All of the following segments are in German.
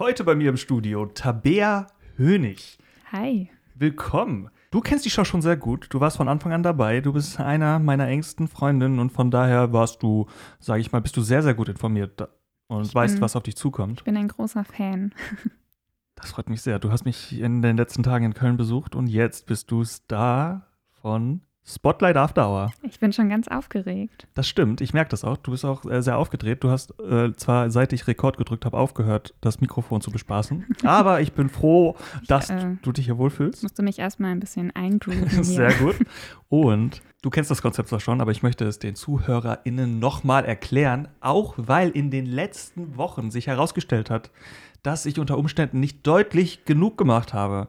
Heute bei mir im Studio Tabea Hönig. Hi. Willkommen. Du kennst die Show schon sehr gut. Du warst von Anfang an dabei. Du bist einer meiner engsten Freundinnen und von daher warst du, sage ich mal, bist du sehr, sehr gut informiert und Ich weißt, bin- was auf dich zukommt. Ich bin ein großer Fan. Das freut mich sehr. Du hast mich in den letzten Tagen in Köln besucht und jetzt bist du Star von Spotlight After Hour. Ich bin schon ganz aufgeregt. Das stimmt, ich merke das auch. Du bist auch äh, sehr aufgedreht. Du hast äh, zwar, seit ich Rekord gedrückt habe, aufgehört, das Mikrofon zu bespaßen. Aber ich bin froh, dass äh, du dich hier wohlfühlst. Musste mich erstmal ein bisschen eingrooven. Sehr gut. Und du kennst das Konzept zwar schon, aber ich möchte es den ZuhörerInnen nochmal erklären, auch weil in den letzten Wochen sich herausgestellt hat, dass ich unter Umständen nicht deutlich genug gemacht habe,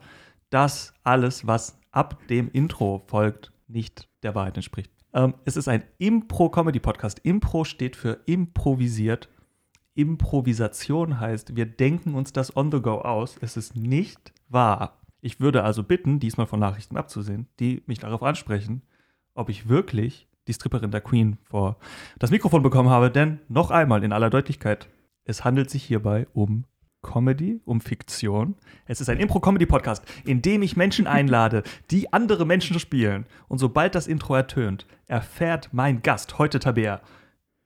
dass alles, was ab dem Intro folgt, nicht der Wahrheit entspricht. Ähm, es ist ein Impro-Comedy-Podcast. Impro steht für improvisiert. Improvisation heißt, wir denken uns das on the go aus. Es ist nicht wahr. Ich würde also bitten, diesmal von Nachrichten abzusehen, die mich darauf ansprechen, ob ich wirklich die Stripperin der Queen vor das Mikrofon bekommen habe. Denn noch einmal in aller Deutlichkeit, es handelt sich hierbei um Comedy, um Fiktion. Es ist ein Impro-Comedy-Podcast, in dem ich Menschen einlade, die andere Menschen spielen. Und sobald das Intro ertönt, erfährt mein Gast, heute Tabea,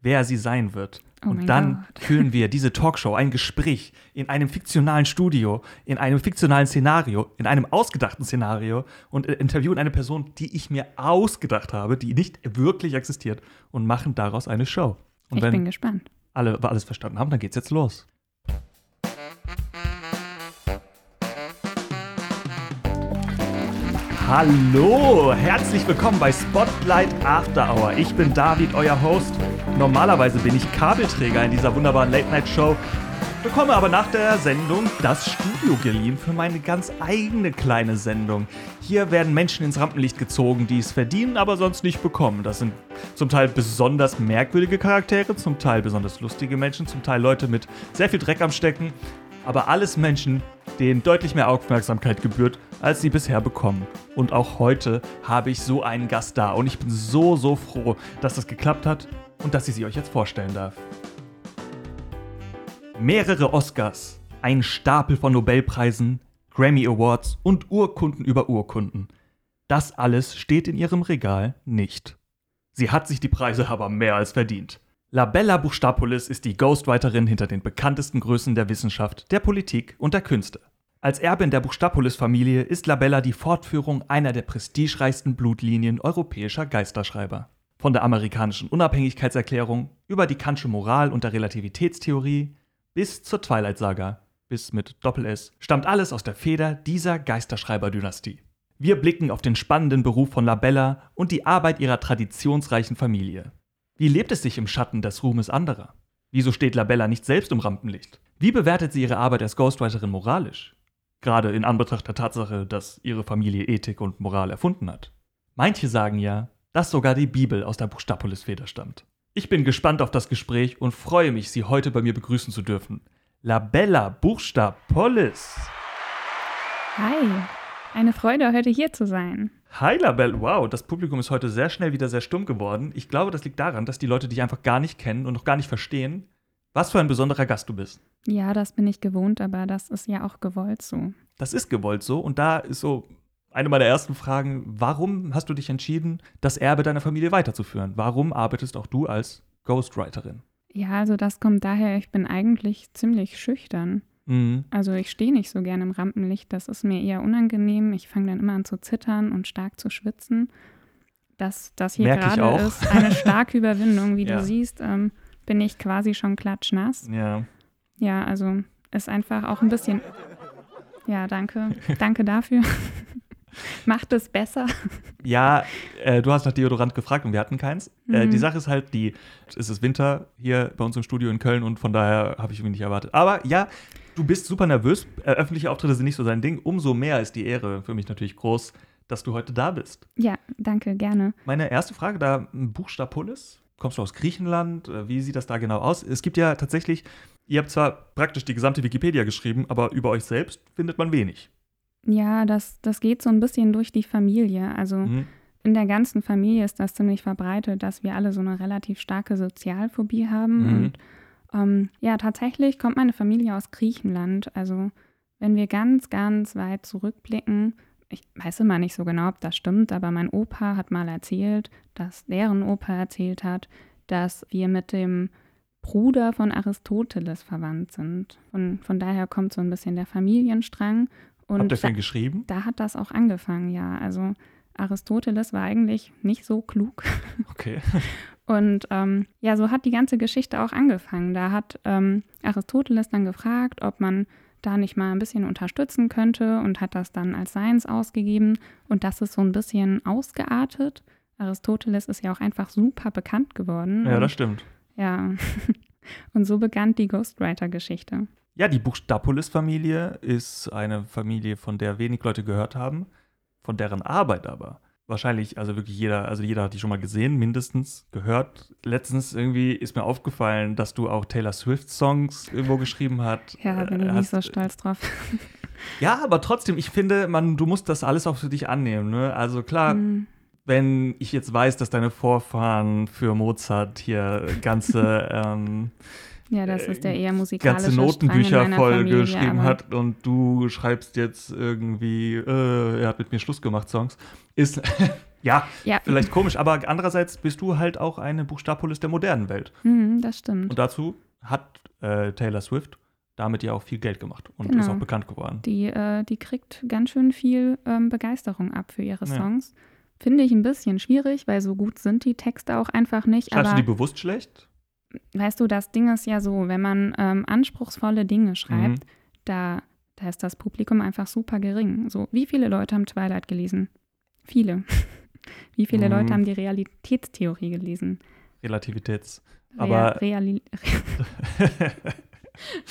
wer sie sein wird. Oh und dann Gott. führen wir diese Talkshow, ein Gespräch in einem fiktionalen Studio, in einem fiktionalen Szenario, in einem ausgedachten Szenario und äh, interviewen eine Person, die ich mir ausgedacht habe, die nicht wirklich existiert und machen daraus eine Show. Und Ich bin wenn gespannt. alle alles verstanden haben, dann geht's jetzt los. Hallo, herzlich willkommen bei Spotlight After Hour. Ich bin David, euer Host. Normalerweise bin ich Kabelträger in dieser wunderbaren Late-Night-Show, bekomme aber nach der Sendung das Studio geliehen für meine ganz eigene kleine Sendung. Hier werden Menschen ins Rampenlicht gezogen, die es verdienen, aber sonst nicht bekommen. Das sind zum Teil besonders merkwürdige Charaktere, zum Teil besonders lustige Menschen, zum Teil Leute mit sehr viel Dreck am Stecken, aber alles Menschen, denen deutlich mehr Aufmerksamkeit gebührt, als sie bisher bekommen. Und auch heute habe ich so einen Gast da und ich bin so, so froh, dass das geklappt hat und dass ich sie euch jetzt vorstellen darf. Mehrere Oscars, ein Stapel von Nobelpreisen, Grammy Awards und Urkunden über Urkunden. Das alles steht in ihrem Regal nicht. Sie hat sich die Preise aber mehr als verdient. Labella Buchstapolis ist die Ghostwriterin hinter den bekanntesten Größen der Wissenschaft, der Politik und der Künste. Als Erbin der Buchstapolis-Familie ist Labella die Fortführung einer der prestigereichsten Blutlinien europäischer Geisterschreiber. Von der amerikanischen Unabhängigkeitserklärung über die Kantsche Moral und der Relativitätstheorie bis zur Twilight-Saga, bis mit Doppel-S, stammt alles aus der Feder dieser Geisterschreiber-Dynastie. Wir blicken auf den spannenden Beruf von Labella und die Arbeit ihrer traditionsreichen Familie. Wie lebt es sich im Schatten des Ruhmes anderer? Wieso steht Labella nicht selbst im Rampenlicht? Wie bewertet sie ihre Arbeit als Ghostwriterin moralisch? Gerade in Anbetracht der Tatsache, dass ihre Familie Ethik und Moral erfunden hat. Manche sagen ja, dass sogar die Bibel aus der Buchstapolis-Feder stammt. Ich bin gespannt auf das Gespräch und freue mich, Sie heute bei mir begrüßen zu dürfen. Labella Buchstapolis. Hi. Eine Freude, heute hier zu sein. Hi Labelle, wow, das Publikum ist heute sehr schnell wieder sehr stumm geworden. Ich glaube, das liegt daran, dass die Leute dich einfach gar nicht kennen und noch gar nicht verstehen, was für ein besonderer Gast du bist. Ja, das bin ich gewohnt, aber das ist ja auch gewollt so. Das ist gewollt so und da ist so eine meiner ersten Fragen, warum hast du dich entschieden, das Erbe deiner Familie weiterzuführen? Warum arbeitest auch du als Ghostwriterin? Ja, also das kommt daher, ich bin eigentlich ziemlich schüchtern. Mhm. Also ich stehe nicht so gerne im Rampenlicht, das ist mir eher unangenehm. Ich fange dann immer an zu zittern und stark zu schwitzen. Dass das hier Merk gerade ist eine starke Überwindung, wie Ja. du siehst, ähm, bin ich quasi schon klatschnass. Ja. Ja, also ist einfach auch ein bisschen. Ja, danke. Danke dafür. Macht es besser. Ja, äh, du hast nach Deodorant gefragt und wir hatten keins. Äh, Mhm. die Sache ist halt, die, es ist Winter hier bei uns im Studio in Köln und von daher habe ich irgendwie nicht erwartet. Aber ja, du bist super nervös. Äh, öffentliche Auftritte sind nicht so dein Ding. Umso mehr ist die Ehre für mich natürlich groß, dass du heute da bist. Ja, danke, gerne. Meine erste Frage da, Buchstapolis. Kommst du aus Griechenland? Äh, Wie sieht das da genau aus? Es gibt ja tatsächlich, ihr habt zwar praktisch die gesamte Wikipedia geschrieben, aber über euch selbst findet man wenig. Ja, das, das geht so ein bisschen durch die Familie. Also Mhm. in der ganzen Familie ist das ziemlich verbreitet, dass wir alle so eine relativ starke Sozialphobie haben. Mhm. Und Ähm, ja, tatsächlich kommt meine Familie aus Griechenland. Also wenn wir ganz, ganz weit zurückblicken, ich weiß immer nicht so genau, ob das stimmt, aber mein Opa hat mal erzählt, dass deren Opa erzählt hat, dass wir mit dem Bruder von Aristoteles verwandt sind. Und von daher kommt so ein bisschen der Familienstrang. Und Habt ihr da, geschrieben? da hat das auch angefangen, ja. Also Aristoteles war eigentlich nicht so klug. Okay. Und ähm, ja, so hat die ganze Geschichte auch angefangen. Da hat ähm, Aristoteles dann gefragt, ob man da nicht mal ein bisschen unterstützen könnte und hat das dann als seins ausgegeben. Und das ist so ein bisschen ausgeartet. Aristoteles ist ja auch einfach super bekannt geworden. Ja, das stimmt. ja. und so begann die Ghostwriter-Geschichte. Ja, die Buchstapolis-Familie ist eine Familie, von der wenig Leute gehört haben, von deren Arbeit aber wahrscheinlich, also wirklich jeder, also jeder hat die schon mal gesehen, mindestens gehört. Letztens irgendwie ist mir aufgefallen, dass du auch Taylor Swift-Songs irgendwo geschrieben hast. Ja, bin ich Äh, nicht so stolz drauf. Ja, aber trotzdem, ich finde, man, du musst das alles auch für dich annehmen. Ne? Also klar, Hm. wenn ich jetzt weiß, dass deine Vorfahren für Mozart hier ganze ähm, Ja, das ist der eher musikalische ganze Notenbücher voll Familie, geschrieben hat und du schreibst jetzt irgendwie, äh, er hat mit mir Schluss gemacht, Songs, ist ja Ja, vielleicht komisch, aber andererseits bist du halt auch eine Buchstapolis der modernen Welt. hm, das stimmt. Und dazu hat äh, Taylor Swift damit ja auch viel Geld gemacht und Genau. ist auch bekannt geworden. Die, äh, die kriegt ganz schön viel ähm, Begeisterung ab für ihre Ja. Songs. Finde ich ein bisschen schwierig, weil so gut sind die Texte auch einfach nicht. Schreibst du aber die bewusst schlecht? Weißt du, das Ding ist ja so, wenn man ähm, anspruchsvolle Dinge schreibt, Mhm. da, da ist das Publikum einfach super gering. So, wie viele Leute haben Twilight gelesen? Viele. Wie viele Mhm. Leute haben die Realitätstheorie gelesen? Relativitäts. Aber- Reali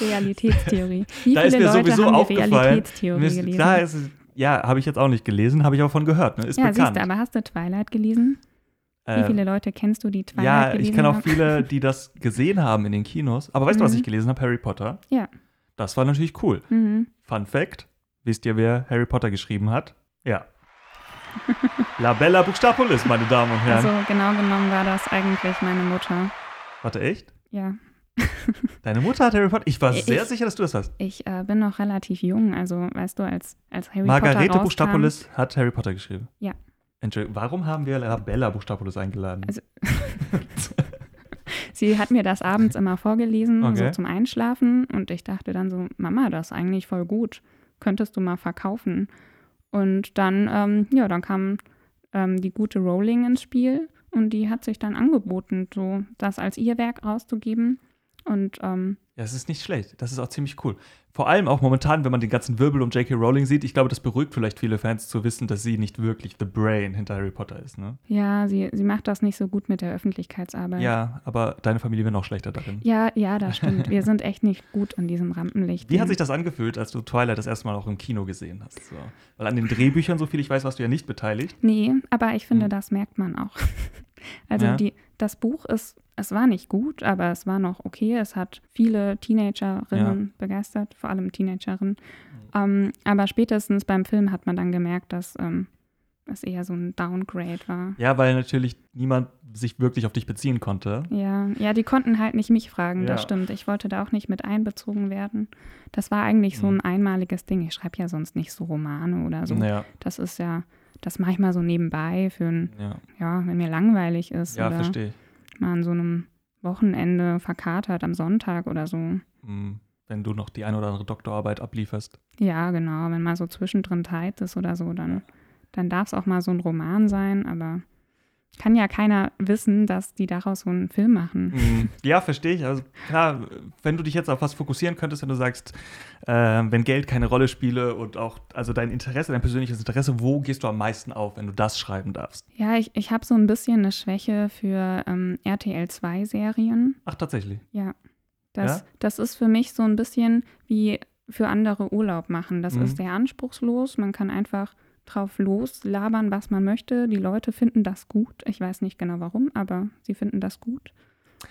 Realitätstheorie. Wie Da viele ist mir Leute sowieso haben die aufgefallen, Realitätstheorie Mir ist- gelesen? Klar, ist ja, habe ich jetzt auch nicht gelesen, habe ich aber von gehört. Ne? Ist ja, bekannt. siehst du, aber hast du Twilight gelesen? Wie Äh, viele Leute kennst du, die Twilight Ja, ich kenne auch haben? viele, die das gesehen haben in den Kinos. Aber weißt du, was Mhm. ich gelesen habe? Harry Potter. Ja. Das war natürlich cool. Mhm. Fun Fact: Wisst ihr, wer Harry Potter geschrieben hat? Ja. La Bella Buchstapolis, meine Damen und Herren. Also genau genommen war das eigentlich meine Mutter. Warte, echt? Ja, Deine Mutter hat Harry Potter? Ich war Ich- sehr sicher, dass du das hast. ich äh, bin noch relativ jung, also weißt du, als, als Harry Margarete Potter rauskam, Buchstapolis hat Harry Potter geschrieben. Ja. Entschuldigung, warum haben wir La Bella Buchstapolis eingeladen? Also- Sie hat mir das abends immer vorgelesen, so Okay. zum Einschlafen. Und ich dachte dann so, Mama, das ist eigentlich voll gut. Könntest du mal verkaufen. Und dann, ähm, ja, dann kam ähm, die gute Rowling ins Spiel und die hat sich dann angeboten, so das als ihr Werk rauszugeben. Und ähm, Ja, es ist nicht schlecht. Das ist auch ziemlich cool. Vor allem auch momentan, wenn man den ganzen Wirbel um J.K. Rowling sieht, ich glaube, das beruhigt vielleicht viele Fans zu wissen, dass sie nicht wirklich the brain hinter Harry Potter ist. Ne? ja, sie, sie macht das nicht so gut mit der Öffentlichkeitsarbeit. Ja, aber deine Familie wäre noch schlechter darin. Ja, ja, das stimmt. Wir sind echt nicht gut an diesem Rampenlicht. Wie hat sich das angefühlt, als du Twilight das erste Mal auch im Kino gesehen hast? So. Weil an den Drehbüchern, so viel ich weiß, warst du ja nicht beteiligt. Nee, aber ich finde, Hm. das merkt man auch. Also Ja. die, das Buch ist, es war nicht gut, aber es war noch okay. Es hat viele Teenagerinnen begeistert, vor allem Teenagerinnen. Ähm, aber spätestens beim Film hat man dann gemerkt, dass ähm, es eher so ein Downgrade war. Ja, weil natürlich niemand sich wirklich auf dich beziehen konnte. Ja, ja, die konnten halt nicht mich fragen, das Ja. stimmt. Ich wollte da auch nicht mit einbezogen werden. Das war eigentlich so Mhm. ein einmaliges Ding. Ich schreibe ja sonst nicht so Romane oder so. Ja, Das ist ja, das mache ich mal so nebenbei für ein, ja, ja, wenn mir langweilig ist ja oder verstehe ich. mal an so einem Wochenende verkatert am Sonntag oder so. Hm, Wenn du noch die ein oder andere Doktorarbeit ablieferst. Ja, genau, wenn mal so zwischendrin Zeit ist oder so, dann, dann darf es auch mal so ein Roman sein, aber kann ja keiner wissen, dass die daraus so einen Film machen. Hm, Ja, verstehe ich. Also klar, wenn du dich jetzt auf was fokussieren könntest, wenn du sagst, äh, wenn Geld keine Rolle spiele und auch, also dein Interesse, dein persönliches Interesse, wo gehst du am meisten auf, wenn du das schreiben darfst? Ja, ich, ich habe so ein bisschen eine Schwäche für ähm, RTL-2-Serien. Ach, tatsächlich. Ja. Das, Ja? das ist für mich so ein bisschen wie für andere Urlaub machen. Das Mhm. ist sehr anspruchslos. Man kann einfach drauf loslabern, was man möchte. Die Leute finden das gut. Ich weiß nicht genau warum, aber sie finden das gut.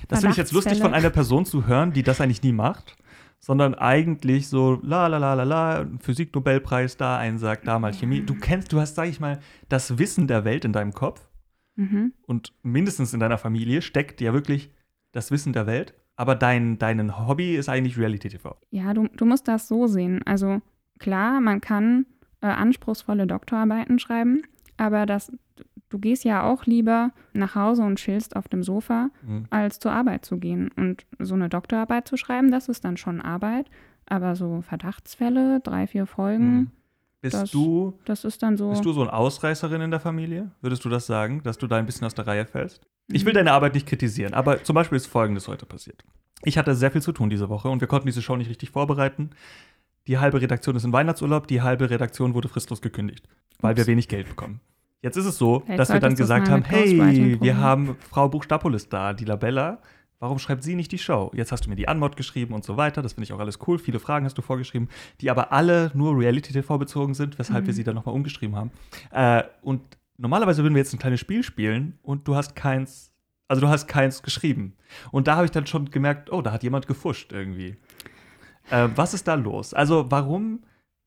Das finde ich jetzt lustig von einer Person zu hören, die das eigentlich nie macht, sondern eigentlich so la la la la la, Physiknobelpreis da einsagt, da mal Chemie. Du kennst, du hast, sag ich mal, das Wissen der Welt in deinem Kopf Mhm. und mindestens in deiner Familie steckt ja wirklich das Wissen der Welt. Aber dein dein Hobby ist eigentlich Reality-TV. Ja, du, du musst das so sehen. Also klar, man kann äh, anspruchsvolle Doktorarbeiten schreiben, aber das, du gehst ja auch lieber nach Hause und chillst auf dem Sofa, Mhm. als zur Arbeit zu gehen. Und so eine Doktorarbeit zu schreiben, das ist dann schon Arbeit. Aber so Verdachtsfälle, drei, vier Folgen, Mhm. Bist Das- du das ist dann so. bist du so ein Ausreißerin in der Familie? Würdest du das sagen, dass du da ein bisschen aus der Reihe fällst? Ich will Mhm. deine Arbeit nicht kritisieren, aber zum Beispiel ist Folgendes heute passiert. Ich hatte sehr viel zu tun diese Woche und wir konnten diese Show nicht richtig vorbereiten. Die halbe Redaktion ist in Weihnachtsurlaub, die halbe Redaktion wurde fristlos gekündigt, weil wir Ups. wenig Geld bekommen. Jetzt ist es so, Vielleicht dass wir dann gesagt haben, hey, wir haben Frau Buchstapolis da, die Labella. Warum schreibt sie nicht die Show? Jetzt hast du mir die Anmod geschrieben und so weiter. Das finde ich auch alles cool. Viele Fragen hast du vorgeschrieben, die aber alle nur Reality-TV bezogen sind, weshalb Mhm. wir sie dann nochmal umgeschrieben haben. Äh, und normalerweise würden wir jetzt ein kleines Spiel spielen und du hast keins, also du hast keins geschrieben. Und da habe ich dann schon gemerkt, oh, da hat jemand gefuscht irgendwie. Äh, was ist da los? Also warum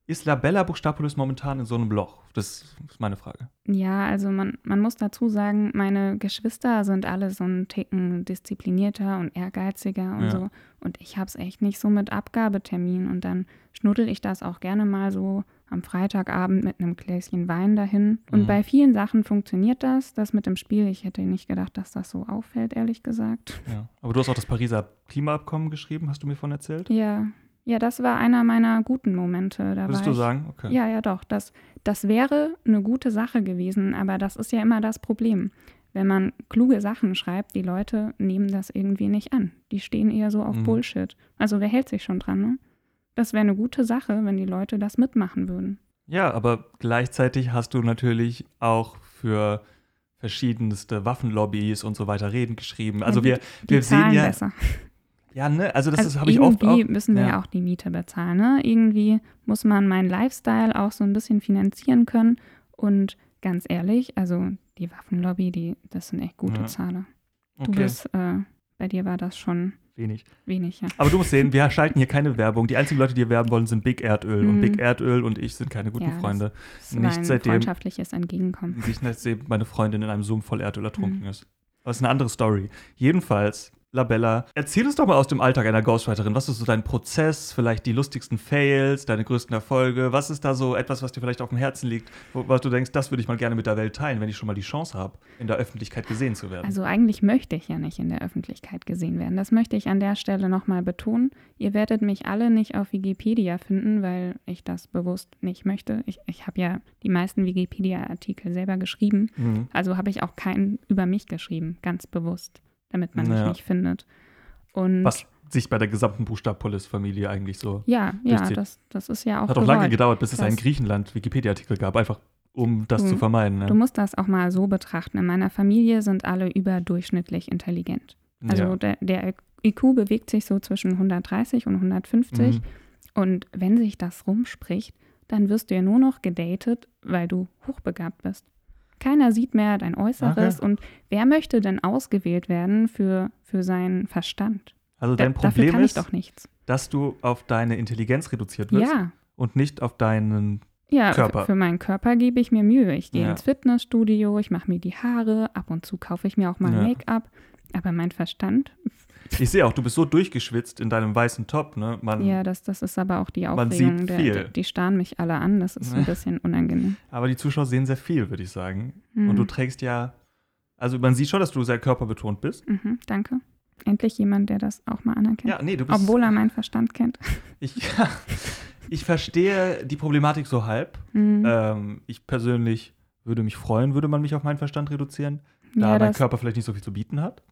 ist Labella Buchstapolis momentan in so einem Loch? Das ist meine Frage. Ja, also man, man muss dazu sagen, meine Geschwister sind alle so einen Ticken disziplinierter und ehrgeiziger und Ja. so. Und ich habe es echt nicht so mit Abgabetermin. Und dann schnuddel ich das auch gerne mal so am Freitagabend mit einem Gläschen Wein dahin. Und Mhm. bei vielen Sachen funktioniert das. Das mit dem Spiel, ich hätte nicht gedacht, dass das so auffällt, ehrlich gesagt. Ja. Aber du hast auch das Pariser Klimaabkommen geschrieben, hast du mir von erzählt? Ja, ja, das war einer meiner guten Momente. Da Würdest du sagen? Okay. Ja, ja, doch. Das, das wäre eine gute Sache gewesen, aber das ist ja immer das Problem. Wenn man kluge Sachen schreibt, die Leute nehmen das irgendwie nicht an. Die stehen eher so auf Mhm. Bullshit. Also wer hält sich schon dran, ne? Das wäre eine gute Sache, wenn die Leute das mitmachen würden. Ja, aber gleichzeitig hast du natürlich auch für verschiedenste Waffenlobbys und so weiter Reden geschrieben. Also Ja, wir, Die wir sehen zahlen ja, besser. Ja, ne, also das also ist- habe ich oft irgendwie müssen wir ja. ja auch die Miete bezahlen, ne? Irgendwie muss man meinen Lifestyle auch so ein bisschen finanzieren können. Und ganz ehrlich, also die Waffenlobby, die, das sind echt gute Ja. Zahler. Du Okay, bist, äh, bei dir war das schon wenig. wenig, ja. Aber du musst sehen, wir schalten hier keine Werbung. Die einzigen Leute, die wir werben wollen, sind Big Erdöl. Und Mhm. Big Erdöl und ich sind keine guten Ja, Freunde. Das Nicht war ein seitdem- freundschaftliches Entgegenkommen. Nicht, seitdem meine Freundin in einem Zoom voll Erdöl ertrunken Mhm. ist. Das ist eine andere Story. Jedenfalls, Labella, erzähl uns doch mal aus dem Alltag einer Ghostwriterin. Was ist so dein Prozess, vielleicht die lustigsten Fails, deine größten Erfolge? Was ist da so etwas, was dir vielleicht auf dem Herzen liegt, wo, was du denkst, das würde ich mal gerne mit der Welt teilen, wenn ich schon mal die Chance habe, in der Öffentlichkeit gesehen zu werden? Also eigentlich möchte ich ja nicht in der Öffentlichkeit gesehen werden. Das möchte ich an der Stelle nochmal betonen. Ihr werdet mich alle nicht auf Wikipedia finden, weil ich das bewusst nicht möchte. Ich, ich habe ja die meisten Wikipedia-Artikel selber geschrieben. Mhm. Also habe ich auch keinen über mich geschrieben, ganz bewusst, damit man Ja. mich nicht findet. Und Was sich bei der gesamten Buchstabpolis-Familie eigentlich so. ja, ja, durchzieht. das, das ist ja auch Hat auch lange gewollt. gedauert, bis es einen Griechenland-Wikipedia-Artikel gab, einfach um das Du- zu vermeiden. Ne? Du musst das auch mal so betrachten. In meiner Familie sind alle überdurchschnittlich intelligent. Also ja. der, der IQ bewegt sich so zwischen 130 und 150. Mhm. Und wenn sich das rumspricht, dann wirst du ja nur noch gedatet, weil du hochbegabt bist. Keiner sieht mehr dein Äußeres. Okay. Und wer möchte denn ausgewählt werden für, für seinen Verstand? Also Da, dein dafür Problem ist, doch nichts. dass du auf deine Intelligenz reduziert wirst Ja, und nicht auf deinen. ja Körper. für meinen Körper gebe ich mir Mühe. Ich gehe Ja. ins Fitnessstudio, ich mache mir die Haare, ab und zu kaufe ich mir auch mal. Make-up. Aber mein Verstand, Ich sehe auch, du bist so durchgeschwitzt in deinem weißen Top, ne? Man, ja, das, das ist aber auch die Man Aufregung. sieht Der, viel. der, die starren mich alle an, das ist ein bisschen unangenehm. Aber die Zuschauer sehen sehr viel, würde ich sagen. Mhm. Und du trägst ja. Also man sieht schon, dass du sehr körperbetont bist. Mhm, danke. Endlich jemand, der das auch mal anerkennt. Ja, nee, du bist. Obwohl er meinen Verstand kennt. Ich, ja, ich verstehe die Problematik so halb. Mhm. Ähm, ich persönlich würde mich freuen, würde man mich auf meinen Verstand reduzieren, da ja, mein Körper vielleicht nicht so viel zu bieten hat.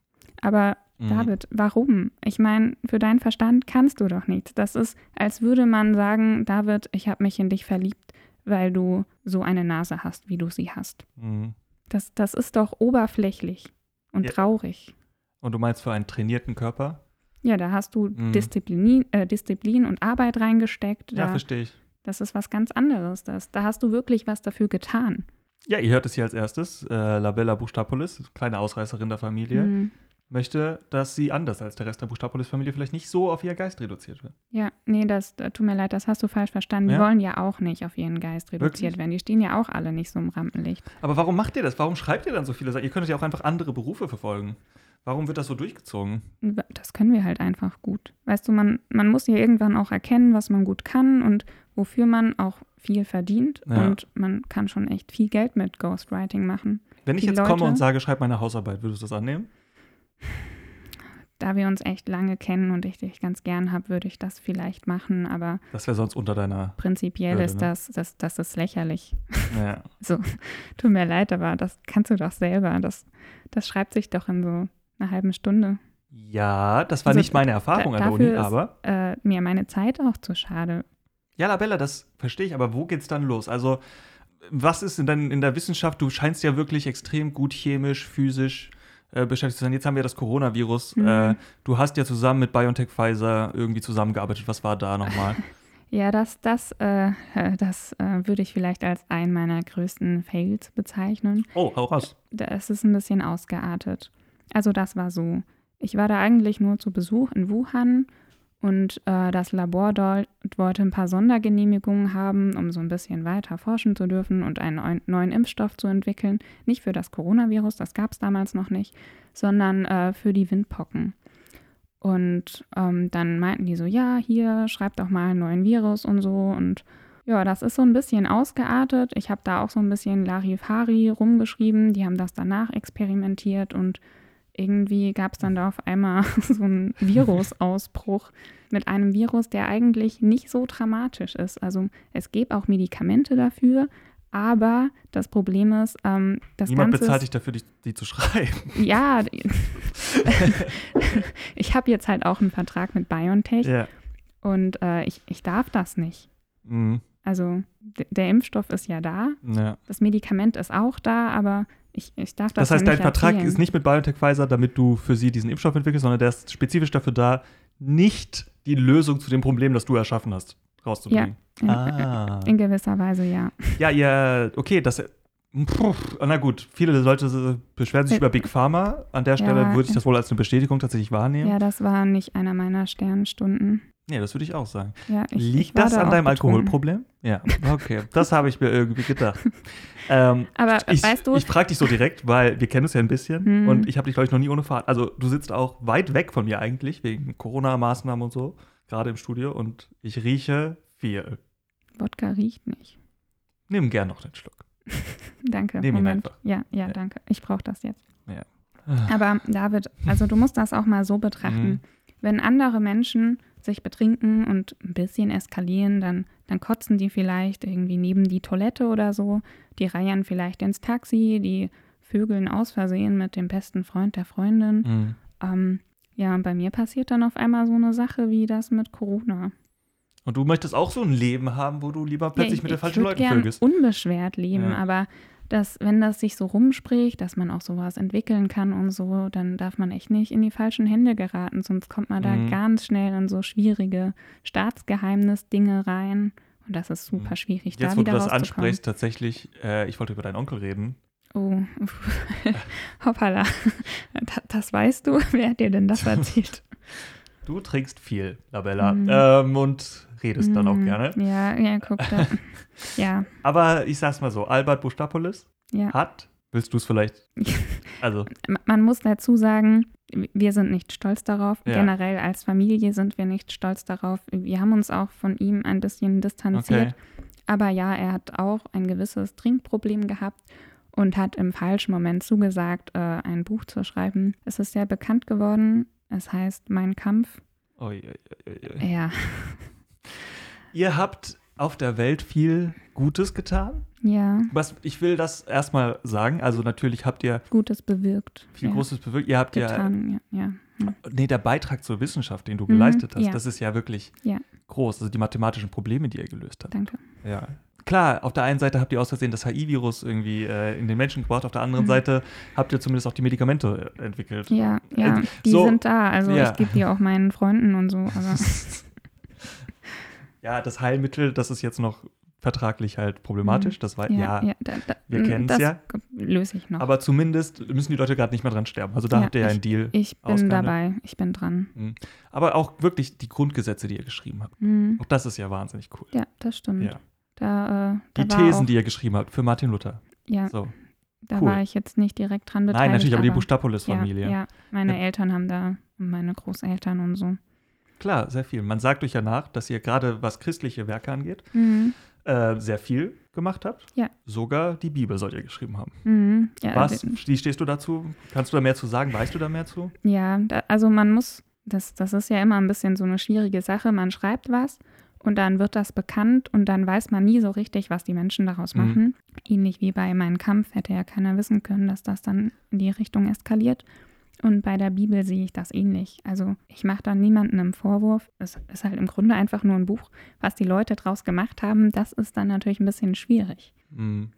Aber Mhm. David, warum? Ich meine, für deinen Verstand kannst du doch nichts. Das ist, als würde man sagen, David, ich habe mich in dich verliebt, weil du so eine Nase hast, wie du sie hast. Mhm. Das, das ist doch oberflächlich und Ja. traurig. Und du meinst für einen trainierten Körper? Ja, da hast du Mhm. Disziplin, äh, Disziplin und Arbeit reingesteckt. Ja, Da, verstehe ich. das ist was ganz anderes. Das, da hast du wirklich was dafür getan. Ja, ihr hört es hier als erstes. Äh, Labella Buchstapolis, kleine Ausreißerin der Familie, Mhm. Möchte, dass sie anders als der Rest der Buchstapolis-Familie vielleicht nicht so auf ihr Geist reduziert wird. Ja, nee, das äh, tut mir leid, das hast du falsch verstanden. Die Ja? wollen ja auch nicht auf ihren Geist reduziert Wirklich? werden. Die stehen ja auch alle nicht so im Rampenlicht. Aber warum macht ihr das? Warum schreibt ihr dann so viele Sachen? Ihr könntet ja auch einfach andere Berufe verfolgen. Warum wird das so durchgezogen? Das können wir halt einfach gut. Weißt du, man, man muss ja irgendwann auch erkennen, was man gut kann und wofür man auch viel verdient. Ja. Und man kann schon echt viel Geld mit Ghostwriting machen. Wenn ich Die jetzt komme Leute- und sage, schreib meine Hausarbeit, würdest du das annehmen? Da wir uns echt lange kennen und ich dich ganz gern habe, würde ich das vielleicht machen. Aber Das wäre sonst unter deiner. prinzipiell Würde, ist ne? das, das, das ist lächerlich. Ja. Tut mir leid, aber das kannst du doch selber. Das, das schreibt sich doch in so einer halben Stunde. ja, das war Also, nicht meine Erfahrung da- an der Uni, dafür ist- aber. Äh, mir meine Zeit auch zu schade. Ja, Labella, das verstehe ich, aber wo geht's dann los? Also, was ist denn dann in der Wissenschaft? Du scheinst ja wirklich extrem gut chemisch, physisch äh, beschäftigt zu sein. Jetzt haben wir das Coronavirus. Mhm. Äh, du hast ja zusammen mit BioNTech Pfizer irgendwie zusammengearbeitet. Was war da nochmal? Ja, das, das, äh, äh, das äh, würde ich vielleicht als einen meiner größten Fails bezeichnen. oh, hau raus. Ist es ein bisschen ausgeartet. Also das war so. Ich war da eigentlich nur zu Besuch in Wuhan und äh, das Labor dort wollte ein paar Sondergenehmigungen haben, um so ein bisschen weiter forschen zu dürfen und einen neuen- Impfstoff zu entwickeln. Nicht für das Coronavirus, das gab es damals noch nicht, sondern äh, für die Windpocken. Und ähm, dann meinten die so, ja, hier, schreibt doch mal einen neuen Virus und so. Und ja, das ist so ein bisschen ausgeartet. Ich habe da auch so ein bisschen Larifari rumgeschrieben. Die haben das danach experimentiert und irgendwie gab es dann da auf einmal so einen Virusausbruch mit einem Virus, der eigentlich nicht so dramatisch ist. Also es gäbe auch Medikamente dafür, aber das Problem ist, ähm, das Niemand Ganze bezahlt dich dafür, die, die zu schreiben. ja, ich habe jetzt halt auch einen Vertrag mit BioNTech ja. und äh, ich, ich darf das nicht. Mhm. Also der Impfstoff ist ja da, ja. das Medikament ist auch da, aber ich, ich darf das Das heißt, ja dein Vertrag erzählen. ist nicht mit BioNTech Pfizer, damit du für sie diesen Impfstoff entwickelst, sondern der ist spezifisch dafür da, nicht die Lösung zu dem Problem, das du erschaffen hast, rauszubringen. in, Ah. in gewisser Weise ja. Ja, ja, okay, das. Puh, na gut, viele Leute beschweren sich Äh, über Big Pharma. An der Stelle ja, würde ich das wohl als eine Bestätigung tatsächlich wahrnehmen. Ja, das war nicht einer meiner Sternstunden. Nee, das würde ich auch sagen. Ja, ich, Liegt ich das da an deinem betrunken. Alkoholproblem? Ja, okay. Das habe ich mir irgendwie gedacht. ähm, Aber ich weißt du, ich frage dich so direkt, weil wir kennen uns ja ein bisschen Hm. und ich habe dich, glaube ich, noch nie ohne Fahrt. Also, du sitzt auch weit weg von mir eigentlich, wegen Corona-Maßnahmen und so, gerade im Studio und ich rieche viel. Wodka riecht nicht. Nimm gern noch den Schluck. Danke. Nehm ihn einfach. Ja, ja, Ja. danke. Ich brauche das jetzt. Ah. Aber David, also du musst das auch mal so betrachten. Mhm. Wenn andere Menschen sich betrinken und ein bisschen eskalieren, dann, dann kotzen die vielleicht irgendwie neben die Toilette oder so. Die reiern vielleicht ins Taxi, die vögeln aus Versehen mit dem besten Freund der Freundin. Mhm. Ähm, ja, und bei mir passiert dann auf einmal so eine Sache wie das mit Corona. Und du möchtest auch so ein Leben haben, wo du lieber plötzlich ja, mit den ich, falschen ich Leuten vögelst. unbeschwert leben, Ja. aber dass, wenn das sich so rumspricht, dass man auch sowas entwickeln kann und so, dann darf man echt nicht in die falschen Hände geraten, sonst kommt man da Mhm. ganz schnell in so schwierige Staatsgeheimnis-Dinge rein. Und das ist super schwierig, Mhm. Jetzt, da wo wieder du das ansprichst, tatsächlich, äh, ich wollte über deinen Onkel reden. Oh, hoppala. Da- Das weißt du? Wer hat dir denn das erzählt? Du trinkst viel, Labella, Mhm. ähm, und redest dann auch Mm, gerne. Ja, ja, guck da. ja, Aber ich sag's mal so, Albert Bustapolis ja. hat, willst du es vielleicht, also, Ma- Man muss dazu sagen, wir sind nicht stolz darauf. Ja. Generell als Familie sind wir nicht stolz darauf. Wir haben uns auch von ihm ein bisschen distanziert. okay. Aber ja, er hat auch ein gewisses Trinkproblem gehabt und hat im falschen Moment zugesagt, äh, ein Buch zu schreiben. Es ist sehr bekannt geworden. Es heißt Mein Kampf. Ui, ui, ui. Ja, Ihr habt auf der Welt viel Gutes getan. ja, Was, ich will das erstmal sagen. Also natürlich habt ihr Gutes bewirkt. viel ja. Großes bewirkt. Ihr habt ja, getan. Ja, ja. Hm. nee, der Beitrag zur Wissenschaft, den du Mhm, geleistet hast, ja. das ist ja wirklich Ja. groß. Also die mathematischen Probleme, die ihr gelöst habt. Danke. Ja. Klar, auf der einen Seite habt ihr aus Versehen das HIV-Virus irgendwie äh, in den Menschen gebracht, auf der anderen Mhm. Seite habt ihr zumindest auch die Medikamente äh, entwickelt. Ja, ja, Äh, die so- sind da. Also ja. ich gebe die auch meinen Freunden und so. Aber Ja, das Heilmittel, das ist jetzt noch vertraglich halt problematisch. Das war, ja, ja, da, da, wir kennen's das ja. löse ich noch. aber zumindest müssen die Leute gerade nicht mehr dran sterben. Also da Ja, habt ihr ja einen Deal. ich bin ausgehandelt. dabei, ich bin dran. Mhm. Aber auch wirklich die Grundgesetze, die ihr geschrieben habt. Mhm. Auch das ist ja wahnsinnig cool. Ja, das stimmt. Ja. Da, äh, Die Thesen, die ihr geschrieben habt für Martin Luther. ja, So. Da Cool. war ich jetzt nicht direkt dran beteiligt. Nein, natürlich, aber die ja, Bustapolis-Familie. Ja, meine Ja. Eltern haben da, meine Großeltern und so. Klar, sehr viel. Man sagt euch ja nach, dass ihr gerade, was christliche Werke angeht, Mhm. äh, sehr viel gemacht habt. Ja. Sogar die Bibel sollt ihr geschrieben haben. Mhm. Ja, Was? Wie stehst du dazu? Kannst du da mehr zu sagen? Weißt du da mehr zu? Ja, da, also man muss, das, das ist ja immer ein bisschen so eine schwierige Sache. Man schreibt was und dann wird das bekannt und dann weiß man nie so richtig, was die Menschen daraus Mhm. machen. Ähnlich wie bei Mein Kampf hätte ja keiner wissen können, dass das dann in die Richtung eskaliert. Und bei der Bibel sehe ich das ähnlich. Also ich mache da niemanden einen Vorwurf. Es ist halt im Grunde einfach nur ein Buch. Was die Leute draus gemacht haben, das ist dann natürlich ein bisschen schwierig. Hm.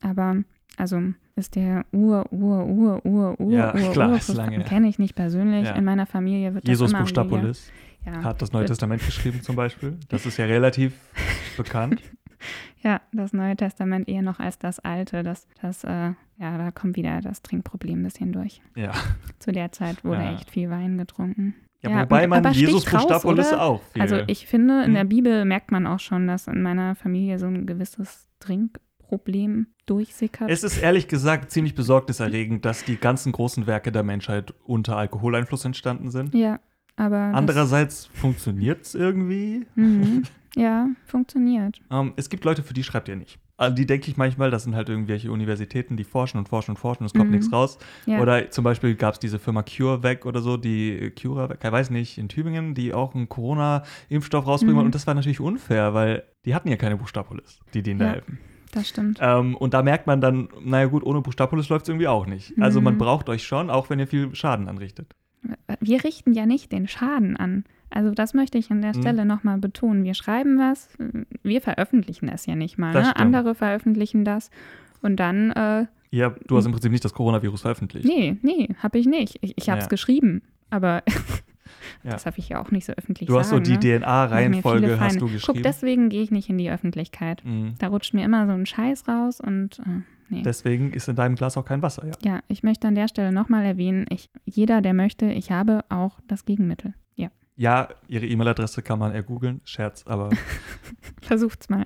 Aber also ist der Ur, Ur, Ur, Ur, Ur, Ja, Ur, klar, Ur, ist lange kenne ich nicht persönlich. Ja. In meiner Familie wird Jesus das wieder, Bustapolis ja, hat das Neue Testament geschrieben zum Beispiel. Das ist ja relativ bekannt. ja, das Neue Testament eher noch als das Alte. Das, das, äh, ja, da kommt wieder das Trinkproblem ein bisschen durch. Ja. Zu der Zeit wurde Ja. echt viel Wein getrunken. ja, Ja, wobei und- man Jesus oder? auch viel. Also ich finde, in der Hm. Bibel merkt man auch schon, dass in meiner Familie so ein gewisses Trinkproblem durchsickert. es ist ehrlich gesagt ziemlich besorgniserregend, dass die ganzen großen Werke der Menschheit unter Alkoholeinfluss entstanden sind. ja, aber Andererseits funktioniert es irgendwie. mhm, ja, funktioniert. Ähm, es gibt Leute, für die schreibt ihr nicht. An die denke ich manchmal, das sind halt irgendwelche Universitäten, die forschen und forschen und forschen und es kommt Mhm. nichts raus. Ja. Oder zum Beispiel gab es diese Firma CureVac oder so, die CureVac, ich weiß nicht, in Tübingen, die auch einen Corona-Impfstoff rausbringen Mhm. wollen. Und das war natürlich unfair, weil die hatten ja keine Buchstapolis, die denen da Ja. helfen. Das stimmt. Ähm, und da merkt man dann, naja gut, ohne Buchstapolis läuft es irgendwie auch nicht. Also man Mhm. braucht euch schon, auch wenn ihr viel Schaden anrichtet. Wir richten ja nicht den Schaden an. Also das möchte ich an der Mhm. Stelle nochmal betonen. Wir schreiben was, wir veröffentlichen es ja nicht mal. Das Ne? Andere veröffentlichen das und dann, äh, Ja, du hast im Prinzip nicht das Coronavirus veröffentlicht. nee, nee, habe ich nicht. Ich, ich habe es Ja. geschrieben, aber das darf ich ja auch nicht so öffentlich Du hast so die ne? DNA-Reihenfolge hast du Guck, geschrieben. deswegen gehe ich nicht in die Öffentlichkeit. Mhm. Da rutscht mir immer so ein Scheiß raus und äh, nee. Deswegen ist in deinem Glas auch kein Wasser, ja. Ja, ich möchte an der Stelle nochmal erwähnen, ich, jeder, der möchte, ich habe auch das Gegenmittel. Ja, ihre E-Mail-Adresse kann man ergoogeln, Scherz, aber versucht's mal.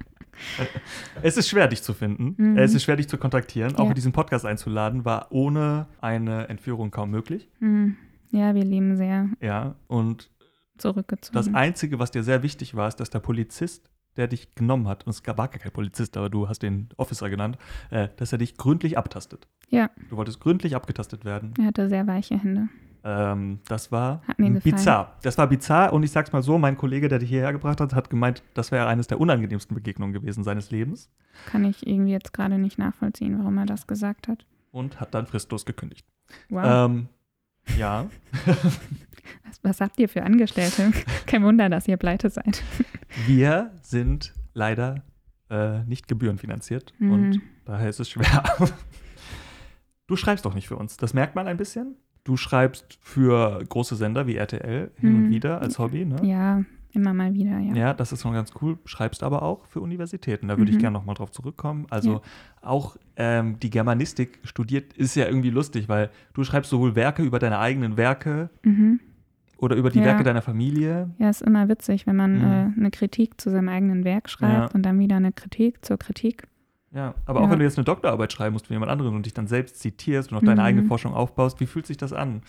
es ist schwer, dich zu finden. Mhm. Es ist schwer, dich zu kontaktieren. Auch Ja. diesen Podcast einzuladen, war ohne eine Entführung kaum möglich. Hm. Ja, wir leben sehr Ja, und zurückgezogen. das Einzige, was dir sehr wichtig war, ist, dass der Polizist, der dich genommen hat, und es war gar kein Polizist, aber du hast den Officer genannt, äh, dass er dich gründlich abtastet. Ja. Du wolltest gründlich abgetastet werden. er hatte sehr weiche Hände. Ähm, das war bizarr. Das war bizarr und ich sag's mal so, mein Kollege, der dich hierher gebracht hat, hat gemeint, das wäre eines der unangenehmsten Begegnungen gewesen seines Lebens Kann ich irgendwie jetzt gerade nicht nachvollziehen, warum er das gesagt hat. und hat dann fristlos gekündigt. Wow. Ähm, ja, was, was habt ihr für Angestellte? Kein Wunder, dass ihr pleite seid. wir sind leider äh, nicht gebührenfinanziert Mhm. und daher ist es schwer. du schreibst doch nicht für uns, das merkt man ein bisschen. Du schreibst für große Sender wie RTL hin und Mhm. wieder als Hobby, ne? Ja, immer mal wieder, ja. Ja, das ist schon ganz cool. Schreibst aber auch für Universitäten. Da würde ich Mhm. gerne nochmal drauf zurückkommen. Also Ja. auch ähm, die Germanistik studiert ist ja irgendwie lustig, weil du schreibst sowohl Werke über deine eigenen Werke Mhm. oder über die Ja. Werke deiner Familie. Ja, ist immer witzig, wenn man Mhm. äh, eine Kritik zu seinem eigenen Werk schreibt Ja. und dann wieder eine Kritik zur Kritik. Ja, aber auch Ja. wenn du jetzt eine Doktorarbeit schreiben musst für jemand anderen und dich dann selbst zitierst und auf deine Mhm. eigene Forschung aufbaust, wie fühlt sich das an?